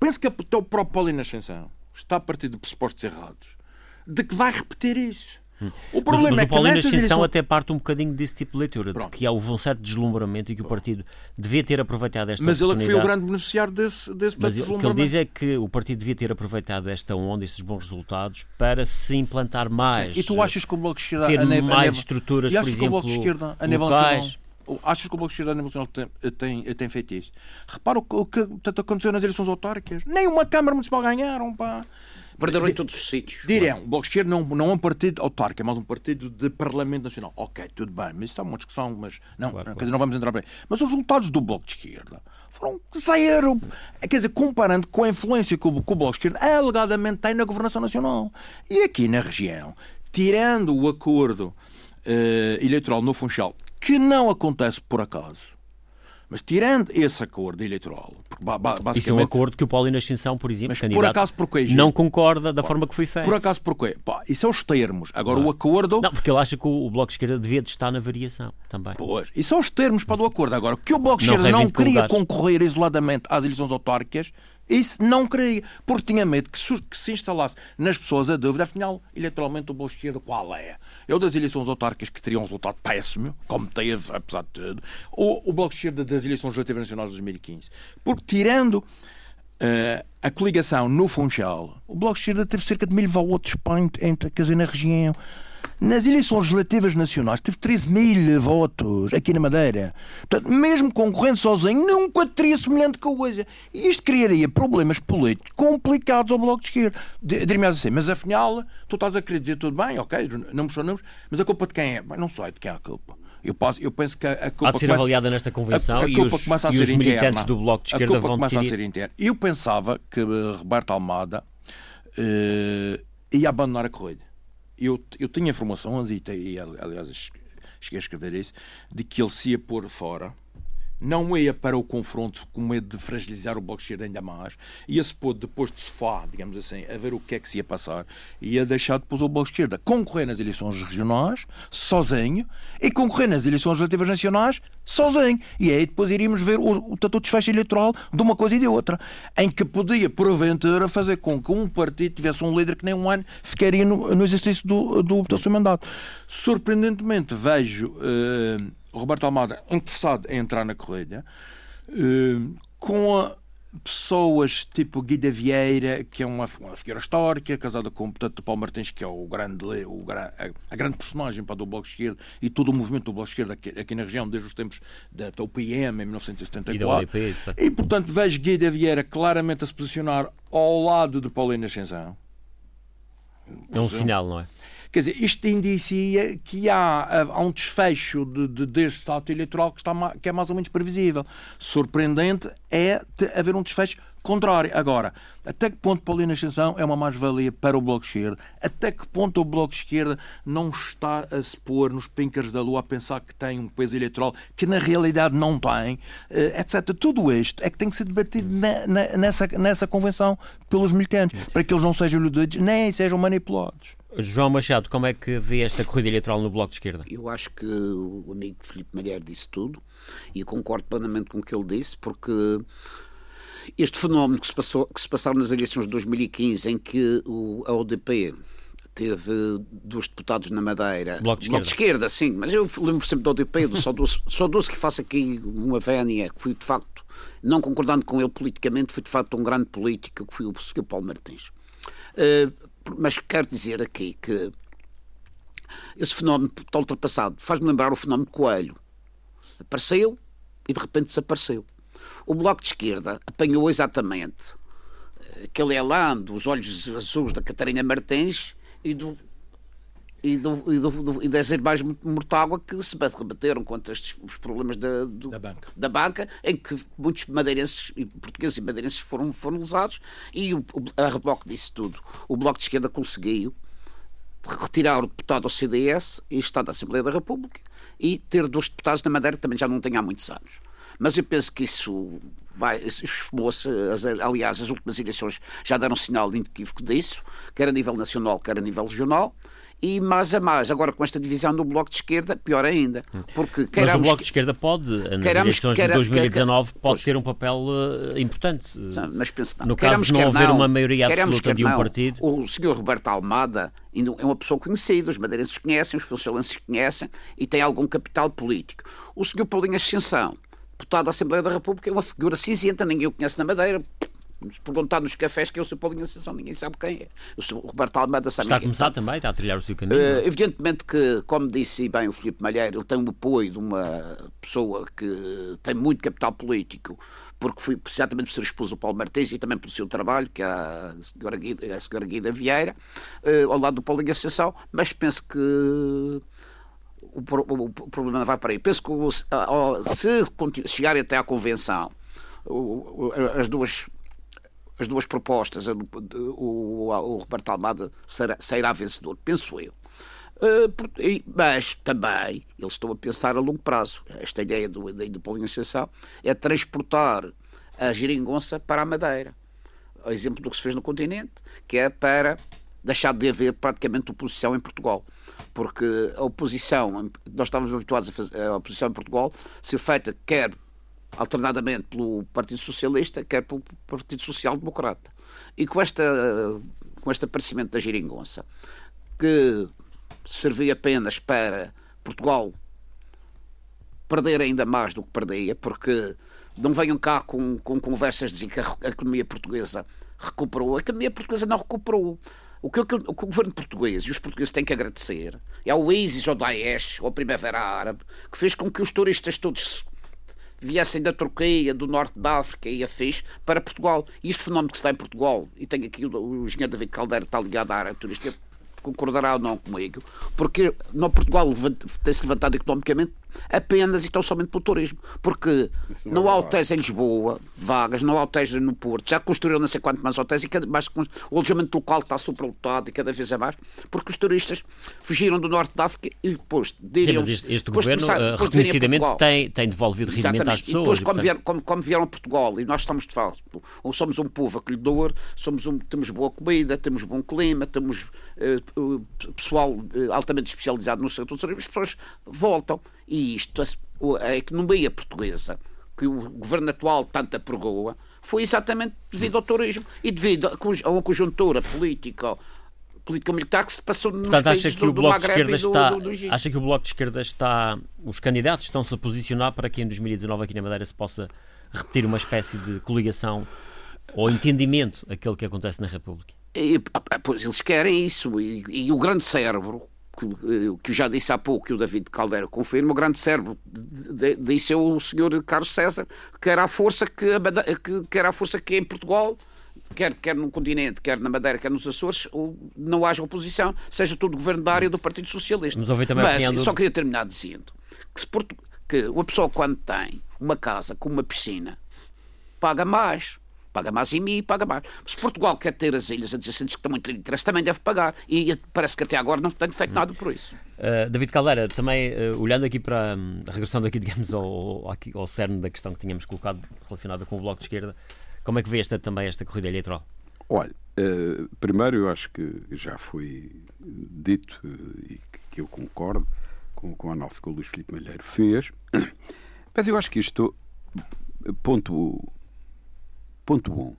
penso que até o próprio Paulino Ascensão está a partir de pressupostos errados de que vai repetir isso. O problema mas, mas é o Paulino Ascensão direção... até parte um bocadinho desse tipo de leitura, Pronto. de que houve um certo deslumbramento e que o partido devia ter aproveitado esta Mas ele é que foi o grande beneficiário desse, desse mas O que ele diz é que o partido devia ter aproveitado esta onda, estes bons resultados, para se implantar mais. Sim. E tu achas que o Bloco de Esquerda... Ter a mais a estruturas, por exemplo, que o Bloco de Esquerda, a nível locais... Achas que o Bloco de Esquerda a nível nacional tem, tem, tem feito isso? Repara o que, o que aconteceu nas eleições autárquicas. Nem uma Câmara Municipal ganharam, pá. Perderam em todos os sítios. Dirão, o Bloco de Esquerda não, não é um partido autárquico, é mais um partido de Parlamento Nacional. Ok, tudo bem, mas isso é uma discussão, mas não, claro, quer dizer, não vamos entrar bem. Mas os resultados do Bloco de Esquerda foram zero. Quer dizer, comparando com a influência que o, que o Bloco de Esquerda alegadamente tem na governação nacional. E aqui na região, tirando o acordo uh, eleitoral no Funchal, que não acontece por acaso, mas tirando esse acordo eleitoral, porque basicamente... Isso é um acordo que o Paulo Ascensão, por exemplo, mas candidato, por acaso porquê, não concorda da forma que foi feito. Por acaso porquê? Pá, isso é os termos. Agora o acordo... Não, porque ele acha que o Bloco de Esquerda devia de estar na variação também. Pois, isso são os termos para o acordo. Agora, que o Bloco de Esquerda não, não queria concorrer isoladamente às eleições autárquicas, isso não queria, porque tinha medo que, que se instalasse nas pessoas a dúvida, afinal, eleitoralmente o Bloco de Esquerda qual é? Eu das eleições autárquicas que teriam um resultado péssimo, como teve, apesar de tudo, ou o Bloco de Esquerda das eleições legislativas nacionais de 2015. Porque tirando Uh, a coligação no Funchal, o Bloco de Esquerda teve cerca de mil votos entre, quer dizer, na região. Nas eleições legislativas nacionais teve 13 mil votos aqui na Madeira. Portanto, mesmo concorrendo sozinho, nunca teria semelhante coisa. E isto criaria problemas políticos complicados ao Bloco de Esquerda. Diria-me assim, mas afinal, tu estás a querer dizer tudo bem, ok, não me números, mas a culpa de quem é? não sei de quem é a culpa. Eu, posso, eu penso que a culpa. Há de ser começa, avaliada nesta convenção a, a e os, a e os militantes do Bloco de Esquerda vão começa decidir. a ser interna. Eu pensava que eh, Roberto Almada uh, ia abandonar a corrida. Eu, eu tinha informações, e, e aliás cheguei a escrever isso, de que ele se ia pôr fora não ia para o confronto com medo de fragilizar o Bloco de Esquerda ainda mais, ia-se pôr depois de sofá, digamos assim, a ver o que é que se ia passar, ia deixar depois o Bloco de Esquerda concorrer nas eleições regionais, sozinho, e concorrer nas eleições legislativas nacionais, sozinho. E aí depois iríamos ver o, o tanto desfecho eleitoral de uma coisa e de outra, em que podia, porventura, fazer com que um partido tivesse um líder que nem um ano ficaria no, no exercício do, do, do seu mandato. Surpreendentemente, vejo. Uh, o Roberto Almada interessado em entrar na corrida, eh, com pessoas tipo Guida Vieira, que é uma, uma figura histórica, casada com o portanto, Paulo Martins, que é o grande, o, a, grande personagem para do Bloco de Esquerda e todo o movimento do Bloco de Esquerda aqui, aqui na região, desde os tempos da, da UPM, em 1974. E, e, portanto, vejo Guida Vieira claramente a se posicionar ao lado de Paulina Ascensão. É um sinal, não é? Quer dizer, isto indicia que há, há um desfecho de, de, deste ato eleitoral que, está, que é mais ou menos previsível. Surpreendente é haver um desfecho contrário. Agora, até que ponto Paulina Ascensão é uma mais-valia para o Bloco de Esquerda? Até que ponto o Bloco de Esquerda não está a se pôr nos píncaros da lua a pensar que tem um peso eleitoral que na realidade não tem, eh, etc. Tudo isto é que tem que ser debatido nessa, nessa convenção pelos militantes, para que eles não sejam iludidos nem sejam manipulados. João Machado, como é que vê esta corrida eleitoral no Bloco de Esquerda? Eu acho que o amigo Filipe Malher disse tudo e concordo plenamente com o que ele disse, porque este fenómeno que se, passou, que se passaram nas eleições de 2015, em que o, a ODP teve dois deputados na Madeira. Bloco de, Bloco de esquerda. sim, mas eu lembro sempre da ODP, do só doce que faço aqui uma vénia, que foi de facto, não concordando com ele politicamente, foi de facto um grande político, que foi o Sr. Paulo Martins. Uh, mas quero dizer aqui que esse fenómeno está ultrapassado. Faz-me lembrar o fenómeno Coelho. Apareceu e de repente desapareceu. O Bloco de Esquerda apanhou exatamente aquele elan dos olhos azuis da Catarina Martins e do e, do, e, do, do, e das irmãs Mortágua que se rebateram contra estes os problemas da, do, da, banca. da banca, em que muitos madeirenses, portugueses e madeirenses foram, foram lesados, e o, a reboque disso tudo. O Bloco de Esquerda conseguiu retirar o deputado ao CDS e está da Assembleia da República e ter dois deputados na Madeira que também já não tem há muitos anos. Mas eu penso que isso vai, esfumou-se, aliás, as últimas eleições já deram sinal de inequívoco disso, quer a nível nacional, quer a nível regional, e mais a mais. Agora, com esta divisão do Bloco de Esquerda, pior ainda. Porque Mas o Bloco de Esquerda pode, nas eleições de 2019, pode pois, ter um papel uh, importante. Mas penso não. No caso de não haver uma maioria absoluta de um partido. O senhor Roberto Almada é uma pessoa conhecida, os madeirenses conhecem, os funcionários conhecem e tem algum capital político. O senhor Paulinho Ascensão, deputado da Assembleia da República, é uma figura cinzenta, ninguém o conhece na Madeira, perguntar nos cafés que eu sou Paulinho Ascensão, ninguém sabe quem é. Eu sou o Roberto Almeida sabe Está a começar também, está a trilhar o seu caminho. Uh, evidentemente que, como disse bem o Filipe Malheiro, ele tem o apoio de uma pessoa que tem muito capital político, porque foi exatamente por ser esposo do Paulo Martins e também pelo seu trabalho, que é a senhora Guida, a senhora Guida Vieira, uh, ao lado do Paulinho Ascensão, mas penso que o, o, o, problema não vai para aí. Penso que se chegarem até à convenção, as duas as duas propostas, o, o, o Roberto Almada sairá, sairá vencedor, penso eu. Uh, mas também eles estão a pensar a longo prazo. Esta ideia do, da, Ascensão é transportar a geringonça para a Madeira. O exemplo do que se fez no continente, que é para deixar de haver praticamente oposição em Portugal. Porque a oposição, nós estávamos habituados a fazer a oposição em Portugal, ser feita quer alternadamente pelo Partido Socialista, quer pelo Partido Social Democrata. E com, esta, com este aparecimento da geringonça, que servia apenas para Portugal perder ainda mais do que perdia, porque não venham cá com, com conversas de dizer que a, economia portuguesa recuperou. A economia portuguesa não recuperou. O que, o que, o que, o governo português e os portugueses têm que agradecer é ao ISIS, ao Daesh, à Primavera Árabe, que fez com que os turistas todos viessem da Turquia, do norte da África e afins para Portugal. E este fenómeno que se dá em Portugal, e tem aqui o, o engenheiro David Caldeira, está ligado à área turística, concordará ou não comigo, porque no Portugal tem-se levantado economicamente apenas e tão somente pelo turismo. Porque não, não há hotéis em Lisboa, vagas, não há hotéis no Porto, já construíram não sei quanto mais hotéis e cada, mais, o alojamento local está superlotado e cada vez é mais, porque os turistas fugiram do norte da África e depois diriam. Sim, este, este governo começar, uh, reconhecidamente tem, tem devolvido rendimento às pessoas. E depois, e, portanto... vieram, como, como, vieram a Portugal, e nós estamos de facto, ou somos um povo acolhedor, somos um, temos boa comida, temos bom clima, temos uh, pessoal uh, altamente especializado no setor do turismo, as pessoas voltam. E isto, a economia portuguesa, que o governo atual tanto apregoa, foi exatamente devido ao turismo e devido a uma conjuntura política político-militar que se passou nos Portanto, acha que o Bloco de Esquerda está, do, do acha que o Bloco de Esquerda está, os candidatos estão-se a posicionar para que em 2019 aqui na Madeira se possa repetir uma espécie de coligação ou entendimento aquele que acontece na República? E, ah, pois eles querem isso e, e o grande cérebro que, eh, que eu já disse há pouco, que o David Caldeira confirma, o grande cérebro disse o senhor Carlos César, que era a força que, que, que era a força que em Portugal quer, quer no continente, quer na Madeira, quer nos Açores, não haja oposição, seja todo o governo da área do Partido Socialista. Mas do... só queria terminar dizendo que, se Porto, que uma pessoa quando tem uma casa com uma piscina paga mais paga mais IMI e paga mais. Se Portugal quer ter as ilhas adjacentes que estão muito interesse, também deve pagar. E parece que até agora não tem feito nada por isso. Uh, David Caldeira, também uh, olhando aqui para, um, regressando aqui, digamos, ao, ao, ao cerne da questão que tínhamos colocado relacionada com o Bloco de Esquerda, como é que vê esta, também esta corrida eleitoral? Olha, uh, primeiro eu acho que já foi dito e que eu concordo com, com a análise que o Luís Filipe Malheiro fez, mas eu acho que isto, ponto Ponto 1. Um, uh,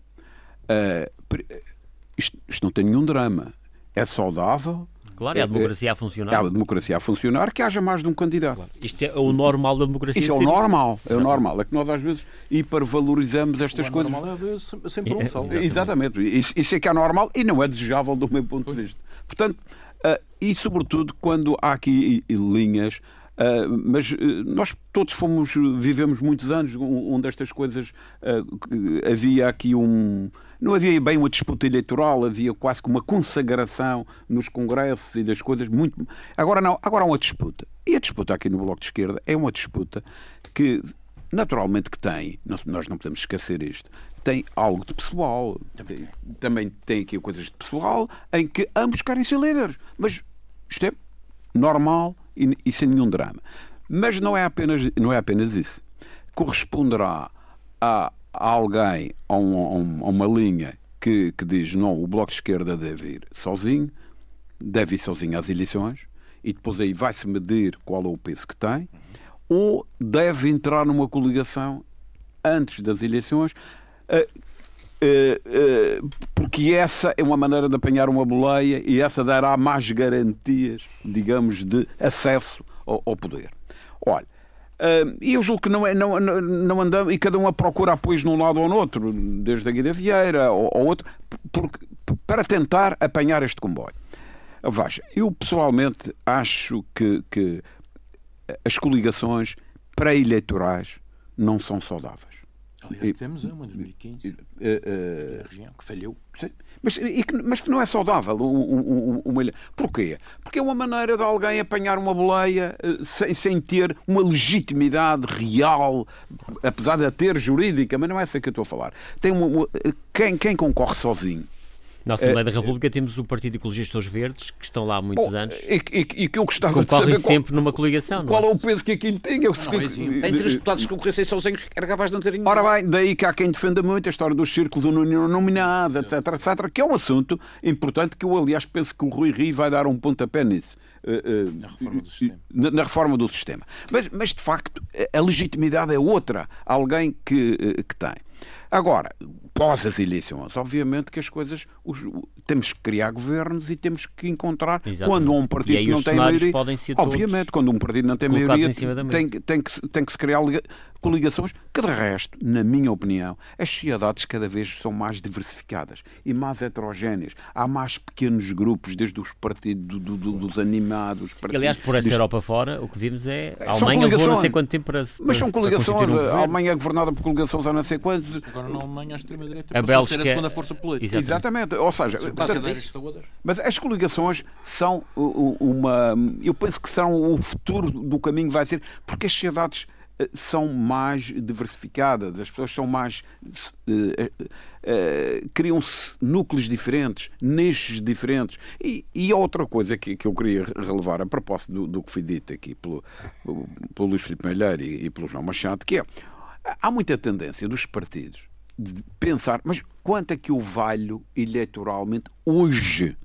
isto, isto, não tem nenhum drama. É saudável. Claro, é a democracia a funcionar. É a democracia a funcionar que haja mais de um candidato. Claro. Isto é o normal da democracia. Isso é o normal. É o normal. É que nós às vezes hipervalorizamos estas o coisas. normal é sempre um é, salvo. Exatamente. Isso, isso, é que é normal e não é desejável do meu ponto de vista. Portanto, uh, e sobretudo quando há aqui linhas Uh, mas uh, nós todos fomos, vivemos muitos anos onde estas coisas uh, havia aqui um. Não havia bem uma disputa eleitoral, havia quase que uma consagração nos congressos e das coisas muito. Agora não, agora há uma disputa. E a disputa aqui no Bloco de Esquerda é uma disputa que, naturalmente, que tem, nós não podemos esquecer isto, tem algo de pessoal. Também, também tem aqui coisas de pessoal em que ambos querem ser líderes. Mas isto é normal e, e sem nenhum drama. Mas não é apenas, não é apenas isso. Corresponderá a, a alguém, a, um, a, uma linha que, que diz não, o Bloco de Esquerda deve ir sozinho, deve ir sozinho às eleições, e depois aí vai-se medir qual é o peso que tem, ou deve entrar numa coligação antes das eleições, eh, porque essa é uma maneira de apanhar uma boleia e essa dará mais garantias, digamos, de acesso ao, poder. Olha, eh, e eu julgo que não, é, não, não andamos, e cada um a procura apoios num lado ou no outro, desde a Guida Vieira ou, ou outro, porque, para tentar apanhar este comboio. Veja, eu pessoalmente acho que, que as coligações pré-eleitorais não são saudáveis. Aliás, temos uma de 2015, uh, uh, região, que falhou. Mas, e, mas que não é saudável. Um, um, uma... Porquê? Porque é uma maneira de alguém apanhar uma boleia uh, sem, sem ter uma legitimidade real, apesar de a ter jurídica, mas não é essa que eu estou a falar. Tem uma, uma... quem, quem concorre sozinho na Assembleia é, da República temos o Partido Ecologistas Verdes, que estão lá há muitos bom, anos. E, e, e, que eu gostava Concorrem de saber. sempre qual, numa coligação. Qual é? é o peso que aquilo tem? Eu não, não, que... Tem três deputados que concorressem sozinhos, era capaz de não terem. Ora bem, daí que há quem defenda muito a história dos círculos nominados, etc, etc, que é um assunto importante que eu, aliás, penso que o Rui Rio vai dar um pontapé nisso. Uh, uh, na reforma do sistema. Na, na reforma do sistema. Mas, mas, de facto, a legitimidade é outra. Alguém que, que tem. Agora, pós as eleições, obviamente que as coisas. Os, temos que criar governos e temos que encontrar. Exatamente. Quando um partido que não tem maioria. obviamente, quando um partido não tem maioria, tem, tem, que, tem que se criar coligações que, de resto, na minha opinião, as sociedades cada vez são mais diversificadas e mais heterogéneas. Há mais pequenos grupos, desde os partidos do, do, dos animados. Partidos, aliás, por essa Europa fora, o que vimos é a Alemanha levou não sei quanto tempo para se. Mas são coligações. Um a Alemanha é governada por coligações há não sei quantos. Agora na Alemanha a extrema-direita a Bélgica a segunda força política. Exatamente. Exatamente. Ou seja, portanto, mas as coligações são uma. Eu penso que são o futuro do caminho vai ser, porque as sociedades são mais diversificadas, as pessoas são mais. Uh, uh, criam-se núcleos diferentes, nichos diferentes. E, e outra coisa que, que eu queria relevar a propósito do, do que foi dito aqui pelo, pelo Luís Filipe Melheiro e, e pelo João Machado, que é. Há muita tendência dos partidos de pensar, mas quanto é que eu valho eleitoralmente hoje?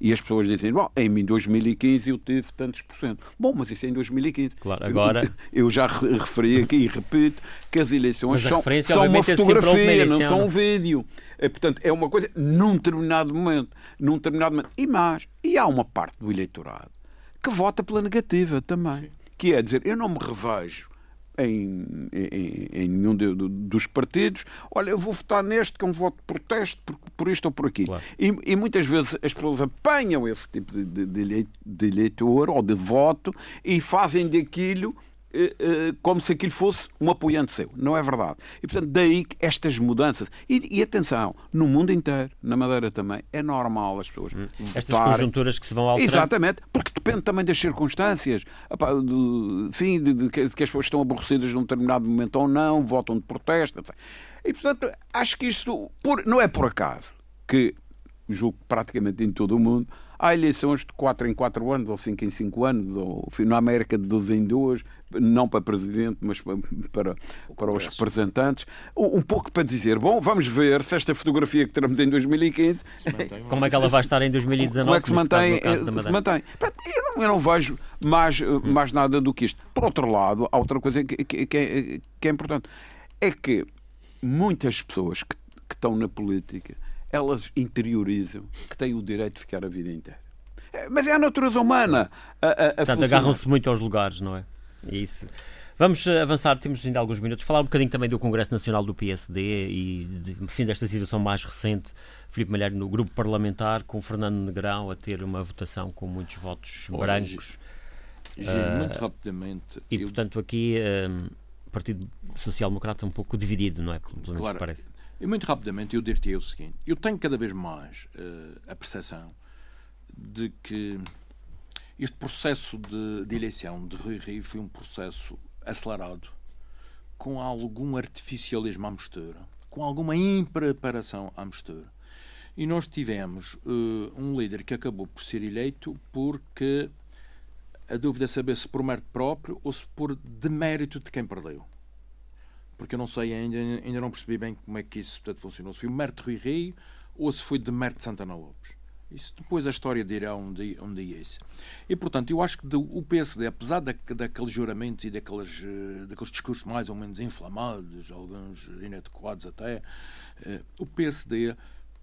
E as pessoas dizem, bom, em 2015 eu tive tantos por cento. Bom, mas isso é em 2015. Claro, agora... Eu, eu já referi aqui e repito que as eleições são, são uma é fotografia, é não são um vídeo. É, portanto, é uma coisa num determinado momento. Num determinado momento. E mais, e há uma parte do eleitorado que vota pela negativa também. Sim. Que é dizer, eu não me revejo em, em, em nenhum dos partidos, olha, eu vou votar neste que é um voto de protesto por, por isto ou por aquilo. Claro. E, e, muitas vezes as pessoas apanham esse tipo de, de, de eleitor ou de voto e fazem daquilo eh, eh, como se aquilo fosse um apoiante seu. Não é verdade. E, portanto, daí estas mudanças. E, e atenção, no mundo inteiro, na Madeira também, é normal as pessoas. Hum. Estas conjunturas que se vão alterar. Exatamente, porque depende também das circunstâncias. enfim, de, de, que as pessoas estão aborrecidas num determinado momento ou não, votam de protesto. Etc. E, portanto, acho que isto por, não é por acaso que, julgo praticamente em todo o mundo, Há eleições de 4 em 4 anos, ou 5 em 5 anos, ou na América de 2 em 2, não para presidente, mas para, para os representantes. Um pouco para dizer, bom, vamos ver se esta fotografia que teremos em 2015. Como é que ela vai estar em 2019? Como é que se mantém? Se mantém. Eu, não, eu não vejo mais, mais nada do que isto. Por outro lado, há outra coisa que, que, que, é, que é importante. É que muitas pessoas que, que estão na política elas interiorizam que têm o direito de ficar a vida inteira. É, mas é a natureza humana. A, a, a Portanto, agarram-se muito aos lugares, não é? É isso. Vamos eh, avançar, temos ainda alguns minutos, falar um bocadinho também do Congresso Nacional do PSD e, de, fim, desta situação mais recente, Filipe Malheiro no grupo parlamentar, com Fernando Negrão a ter uma votação com muitos votos Hoje, brancos. uh, muito rapidamente. E, eu... portanto, aqui o Partido Social Democrata um pouco dividido, não é? Pelo menos claro, parece. E muito rapidamente eu dir-te o seguinte: eu tenho cada vez mais uh, a percepção de que este processo de, de, eleição de Rui Rio foi um processo acelerado, com algum artificialismo à mistura, com alguma impreparação à mistura. E nós tivemos uh, um líder que acabou por ser eleito porque a dúvida é saber se por mérito próprio ou se por demérito de quem perdeu porque eu não sei ainda, ainda não percebi bem como é que isso portanto, funcionou. Se foi o Mérito Rui Rio ou se foi de Mérito Santana Lopes. Isso depois a história dirá onde, onde é isso. E, portanto, eu acho que o PSD, apesar da, daqueles juramentos e daqueles, eh, daqueles discursos mais ou menos inflamados, alguns inadequados até, uh, o PSD,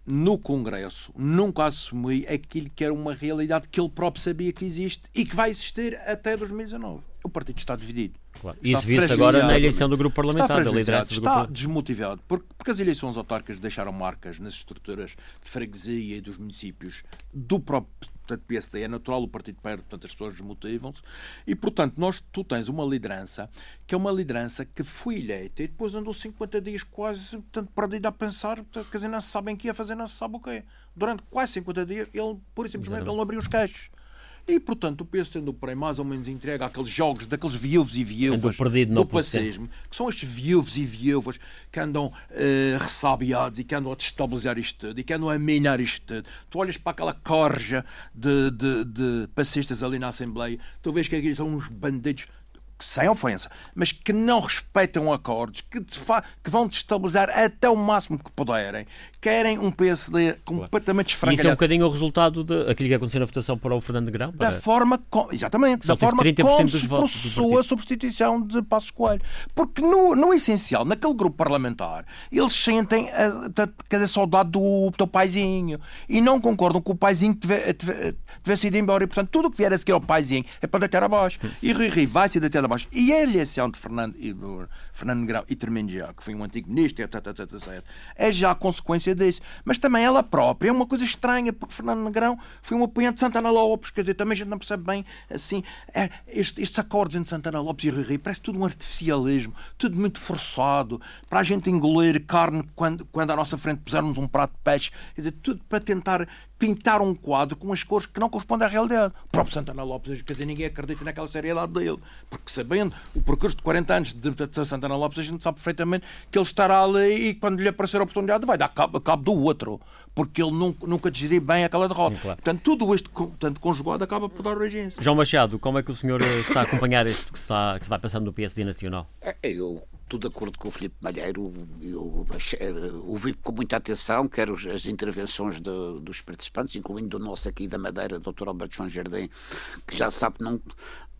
no Congresso, nunca assumiu aquilo que era uma realidade que ele próprio sabia que existe e que vai existir até 2019 o partido está dividido. Claro. Está Isso viu-se agora na eleição do grupo parlamentar, está da liderança do Está grupo... desmotivado, porque, porque as eleições autárquicas deixaram marcas nas estruturas de freguesia e dos municípios do próprio portanto, PSD. É natural, o partido perde, portanto, as pessoas desmotivam-se. E, portanto, nós, tu tens uma liderança que é uma liderança que foi eleita e depois andou 50 dias quase portanto, perdida a pensar, portanto, quer dizer, não se sabem o que ia fazer, não se sabe o que é. Durante quase 50 dias, ele, por simplesmente, ele não abriu os queixos. E, portanto, o peso tendo por aí mais ou menos entregue àqueles jogos daqueles viúvos e viúvas do pacismo, que são estes viúvos e viúvas que andam uh, ressabiados e que andam a destabilizar isto tudo e que andam a minar isto tudo. Tu olhas para aquela corja de, de, de passistas ali na Assembleia, tu vês que aqueles são uns bandidos sem ofensa, mas que não respeitam acordos, que, que vão destabilizar até o máximo que puderem, querem um PSD completamente esfrangalhado. Isso é um bocadinho o resultado daquilo que aconteceu na votação para o Fernando Grão? Para... Da forma, com, exatamente, Só da forma como se processou a substituição de Passos Coelho. Porque no, no essencial, naquele grupo parlamentar, eles sentem a, a, a saudade do teu paizinho e não concordam com o paizinho tivesse ido embora. E, portanto, tudo o que vier a seguir ao paizinho é para deitar abaixo. E Rui Rio vai se deitar abaixo. E a eleição de Fernando, Fernando Grão e Termino já, que foi um antigo ministro, etc, etc, etc, é já consequência disso. Mas também ela própria é uma coisa estranha, porque Fernando Negrão foi um apoiante de Santana Lopes, quer dizer, também a gente não percebe bem assim. É, estes, estes acordos entre Santana Lopes e Rui parece tudo um artificialismo, tudo muito forçado, para a gente engolir carne quando, quando à nossa frente pusermos um prato de peixe, quer dizer, tudo para tentar pintar um quadro com as cores que não correspondem à realidade. O próprio Santana Lopes, quer dizer, ninguém acredita naquela seriedade dele, porque sabendo o percurso de 40 anos de Santana Lopes, a gente sabe perfeitamente que ele estará ali e quando lhe aparecer a oportunidade vai dar cabo, cabo do outro, porque ele nunca, nunca digeriu bem aquela derrota. Claro. Portanto, tudo isto tanto conjugado acaba por dar origem. João Machado, como é que o senhor está a acompanhar isto que se, está, que se vai passando no PSD Nacional? É, eu estou de acordo com o Filipe Malheiro, eu ouvi com muita atenção, quer as intervenções de, dos participantes, incluindo o nosso aqui da Madeira, Dr. Alberto João Jardim, que já sabe, não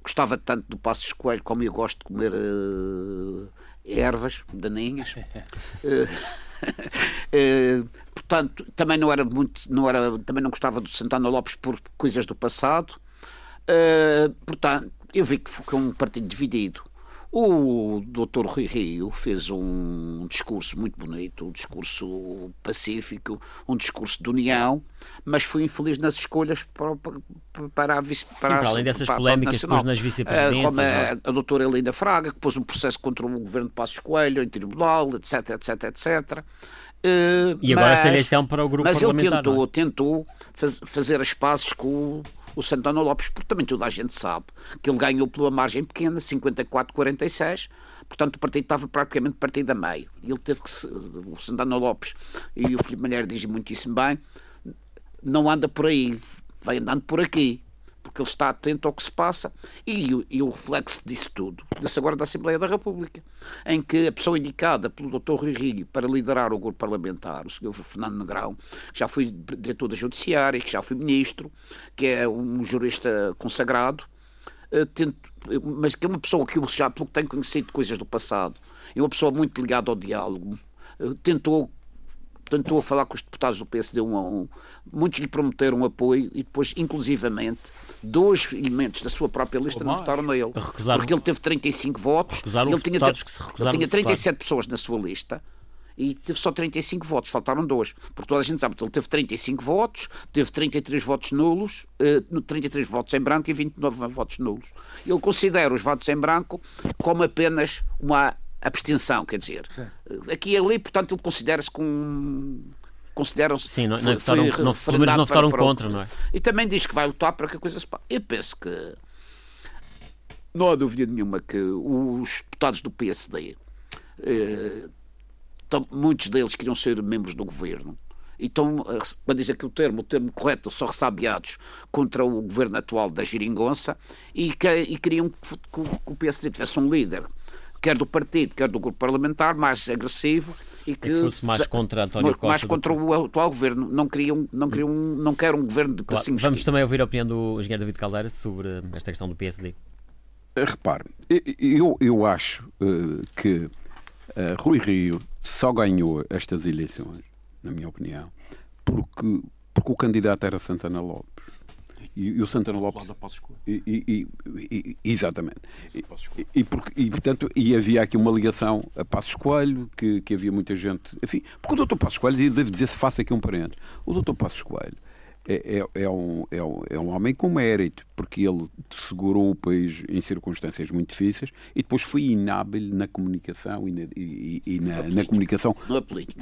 gostava tanto do Passos Coelho como eu gosto de comer uh, ervas daninhas. uh, uh, portanto, também não era muito, não era, também não gostava do Santana Lopes por coisas do passado. portanto, eu vi que foi um partido dividido. O Dr. Rui Rio fez um discurso muito bonito, um discurso pacífico, um discurso de união, mas foi infeliz nas escolhas para, para a vice para, Sim, para além dessas para, polémicas que pôs nas vice-presidências. Como a, é? a, doutora Helena Fraga, que pôs um processo contra o governo de Passos Coelho em tribunal, etc, etc, etc. Uh, e agora mas, esta eleição para o grupo mas parlamentar. Mas ele tentou, é? tentou faz, fazer as pazes com o o Santana Lopes, porque também toda a gente sabe que ele ganhou pela margem pequena, 54-46, portanto o partido estava praticamente partido a meio. E ele teve que. Se, o Santana Lopes e o Filipe Malheiro dizem muitíssimo bem, não anda por aí, vai andando por aqui porque ele está atento ao que se passa. E, e o reflexo disso tudo, desse agora da Assembleia da República, em que a pessoa indicada pelo Dr. Rui Rio para liderar o grupo parlamentar, o Sr. Fernando Negrão, que já foi diretor da Judiciária, que já foi ministro, que é um jurista consagrado, eh, mas que é uma pessoa que eu já, pelo que tenho conhecido coisas do passado, é uma pessoa muito ligada ao diálogo, eh, tentou tentou falar com os deputados do PSD um a um. Muitos lhe prometeram apoio e depois, inclusivamente, dois elementos da sua própria lista não votaram nele. Recusaram, porque ele teve 35 votos. Ele tinha, ele tinha 37 pessoas na sua lista e teve só 35 votos, faltaram dois. Porque toda a gente sabe que ele teve 35 votos, teve 33 votos nulos, uh, eh, 33 votos em branco e 29 votos nulos. Ele considera os votos em branco como apenas uma abstenção, quer dizer. Sim. Aqui e ali, portanto, ele considera-se com consideram-se. Sim, não, não votaram, não, pelo menos não votaram contra, não é? E também diz que vai lutar para que a coisa se. Eu penso que não há dúvida nenhuma que os deputados do PSD, eh, muitos deles queriam ser membros do governo. E estão, para dizer que o termo, o termo correto, são ressabiados contra o governo atual da Giringonça e, que, e queriam que, que o PSD tivesse um líder quer do partido, quer do grupo parlamentar, mais agressivo e que, e que fosse mais contra António Costa. Mais contra do... o atual governo. Não queriam, não queriam, não quer um governo de claro. Vamos também ouvir a opinião do engenheiro David Caldeira sobre esta questão do PSD. Eh, repare, eu, eu acho uh, que uh, Rui Rio só ganhou estas eleições, na minha opinião, porque, porque o candidato era Santana Lopes. E, e o Santana Lopes. E, e, e, exatamente. E, e, porque, e, portanto, e havia aqui uma ligação a Passos Coelho, que, que havia muita gente. Enfim, porque o Dr. Passos Coelho, devo dizer-se, faça aqui um parente. O Dr. Passos Coelho é, é, é, um, é, um, é um homem com mérito, porque ele segurou o país em circunstâncias muito difíceis e depois foi inábil na comunicação e na, e, e na, na comunicação. Não é político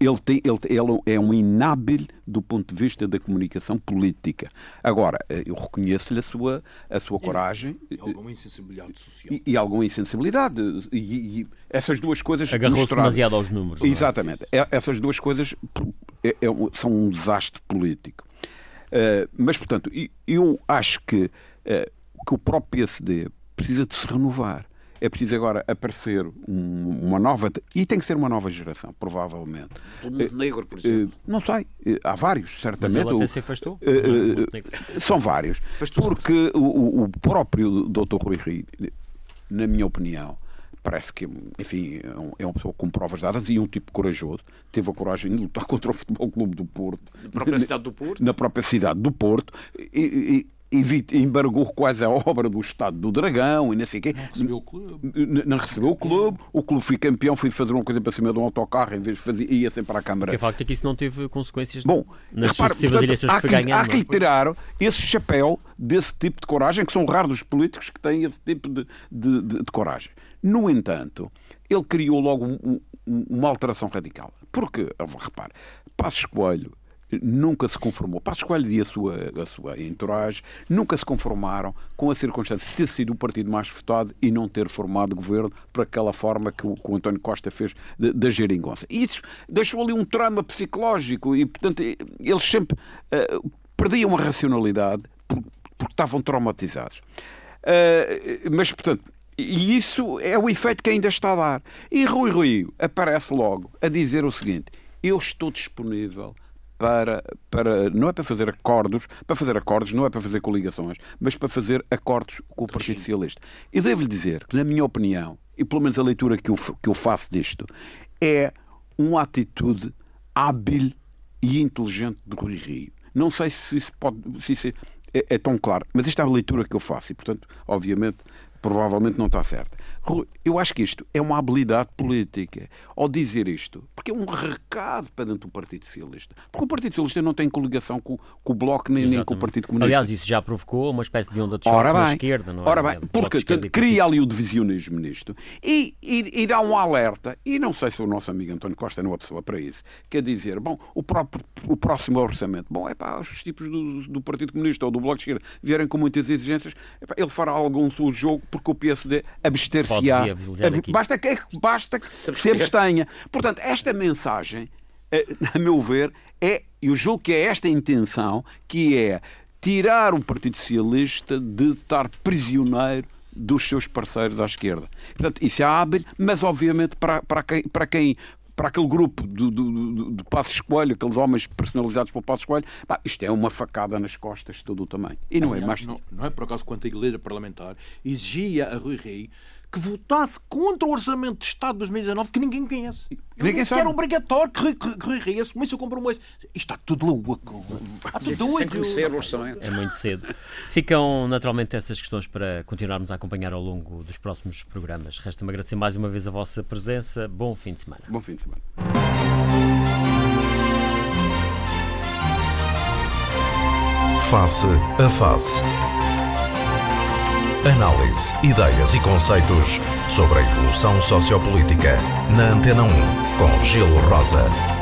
ele, tem, ele, ele é um inábil do ponto de vista da comunicação política. Agora, eh, eu reconheço-lhe a sua, a sua coragem. E alguma insensibilidade social. E, e alguma insensibilidade. E, e essas duas coisas. Agarrou-se demasiado aos números. É? Exatamente. É? Essas duas coisas é, é, são um desastre político. Uh, mas, portanto, eu acho que, uh, que o próprio PSD precisa de se renovar. É preciso agora aparecer uma nova. E tem que ser uma nova geração, provavelmente. O Montenegro, por exemplo. Não sei. Há vários, certamente. Mas ele até se afastou? São vários. Porque o, próprio Dr. Rui Rio, na minha opinião, parece que, enfim, é, é uma pessoa com provas dadas e um tipo corajoso. Teve a coragem de lutar contra o Futebol Clube do Porto. Na própria cidade do Porto? Na própria cidade do Porto. E, e, embargou quase a obra do Estado do Dragão e não sei o quê. Não recebeu o clube. Não recebeu o clube. O clube foi campeão, foi fazer uma coisa para cima de um autocarro em vez de fazer, ia sempre para a Câmara. Porque o facto é que isso não teve consequências Bom, nas repara, sucessivas portanto, eleições que foi ganhando. Há que lhe tirar esse chapéu desse tipo de coragem, que são raros os políticos que têm esse tipo de, de, de, de coragem. No entanto, ele criou logo um, um, uma alteração radical. Porque, repare, Passos Coelho nunca se conformou. Passos Coelho e a sua, a sua entourage nunca se conformaram com a circunstância de ter sido o partido mais votado e não ter formado governo por aquela forma que o, que o António Costa fez da geringonça. E isso deixou ali um trauma psicológico e, portanto, eles sempre uh, perdiam a racionalidade porque estavam traumatizados. Uh, mas, portanto, e isso é o efeito que ainda está a dar. E Rui Rio aparece logo a dizer o seguinte: eu estou disponível para, para não é para fazer acordos, para fazer acordos não é para fazer coligações, mas para fazer acordos com o Partido Socialista. E devo-lhe dizer que, na minha opinião, e pelo menos a leitura que eu, que eu faço disto, é uma atitude hábil e inteligente de Rui Rio. Não sei se isso pode se isso é, é, tão claro, mas esta é a leitura que eu faço e, portanto, obviamente, provavelmente não está certa. Eu acho que isto é uma habilidade política. Ao dizer isto, porque é um recado para dentro do Partido Socialista. Porque o Partido Socialista não tem coligação com, com o Bloco nem, nem, com o Partido Comunista. Aliás, isso já provocou uma espécie de onda de choque na esquerda, não é? Ora bem, porque cria ali o divisionismo nisto e, e, e, dá um alerta. E não sei se o nosso amigo António Costa é uma pessoa para isso. Quer dizer, bom, o, próprio, o próximo orçamento, bom, é para os tipos do, do, Partido Comunista ou do Bloco de Esquerda vierem com muitas exigências, epá, ele fará algum jogo porque o PSD abster-se Basta que, basta que se abstenha. Portanto, esta mensagem, eh, a meu ver, é, eu julgo que é esta a intenção, que é tirar o Partido Socialista de estar prisioneiro dos seus parceiros à esquerda. Portanto, isso é hábil, mas obviamente para, para, quem, para quem para aquele grupo de, de, de Passos Coelho, aqueles homens personalizados pelo Passos Coelho, bah, isto é uma facada nas costas de todo o tamanho. E não é Aliás, é mais. Não, não, é por acaso quanto a Igreja Parlamentar exigia a Rui Rei que votasse contra o Orçamento de Estado de 2019 que ninguém conhece. Ninguém sabe. era obrigatório que Rui Rio assumisse o compromisso. Isto está tudo louco. Está tudo doido. Sem conhecer o orçamento. É muito cedo. Ficam naturalmente essas questões para continuarmos a acompanhar ao longo dos próximos programas. Resta-me agradecer mais uma vez a vossa presença. Bom fim de semana. Bom fim de semana. Face a face. Análise, ideias e conceitos sobre a evolução sociopolítica na Antena 1 com Gil Rosa.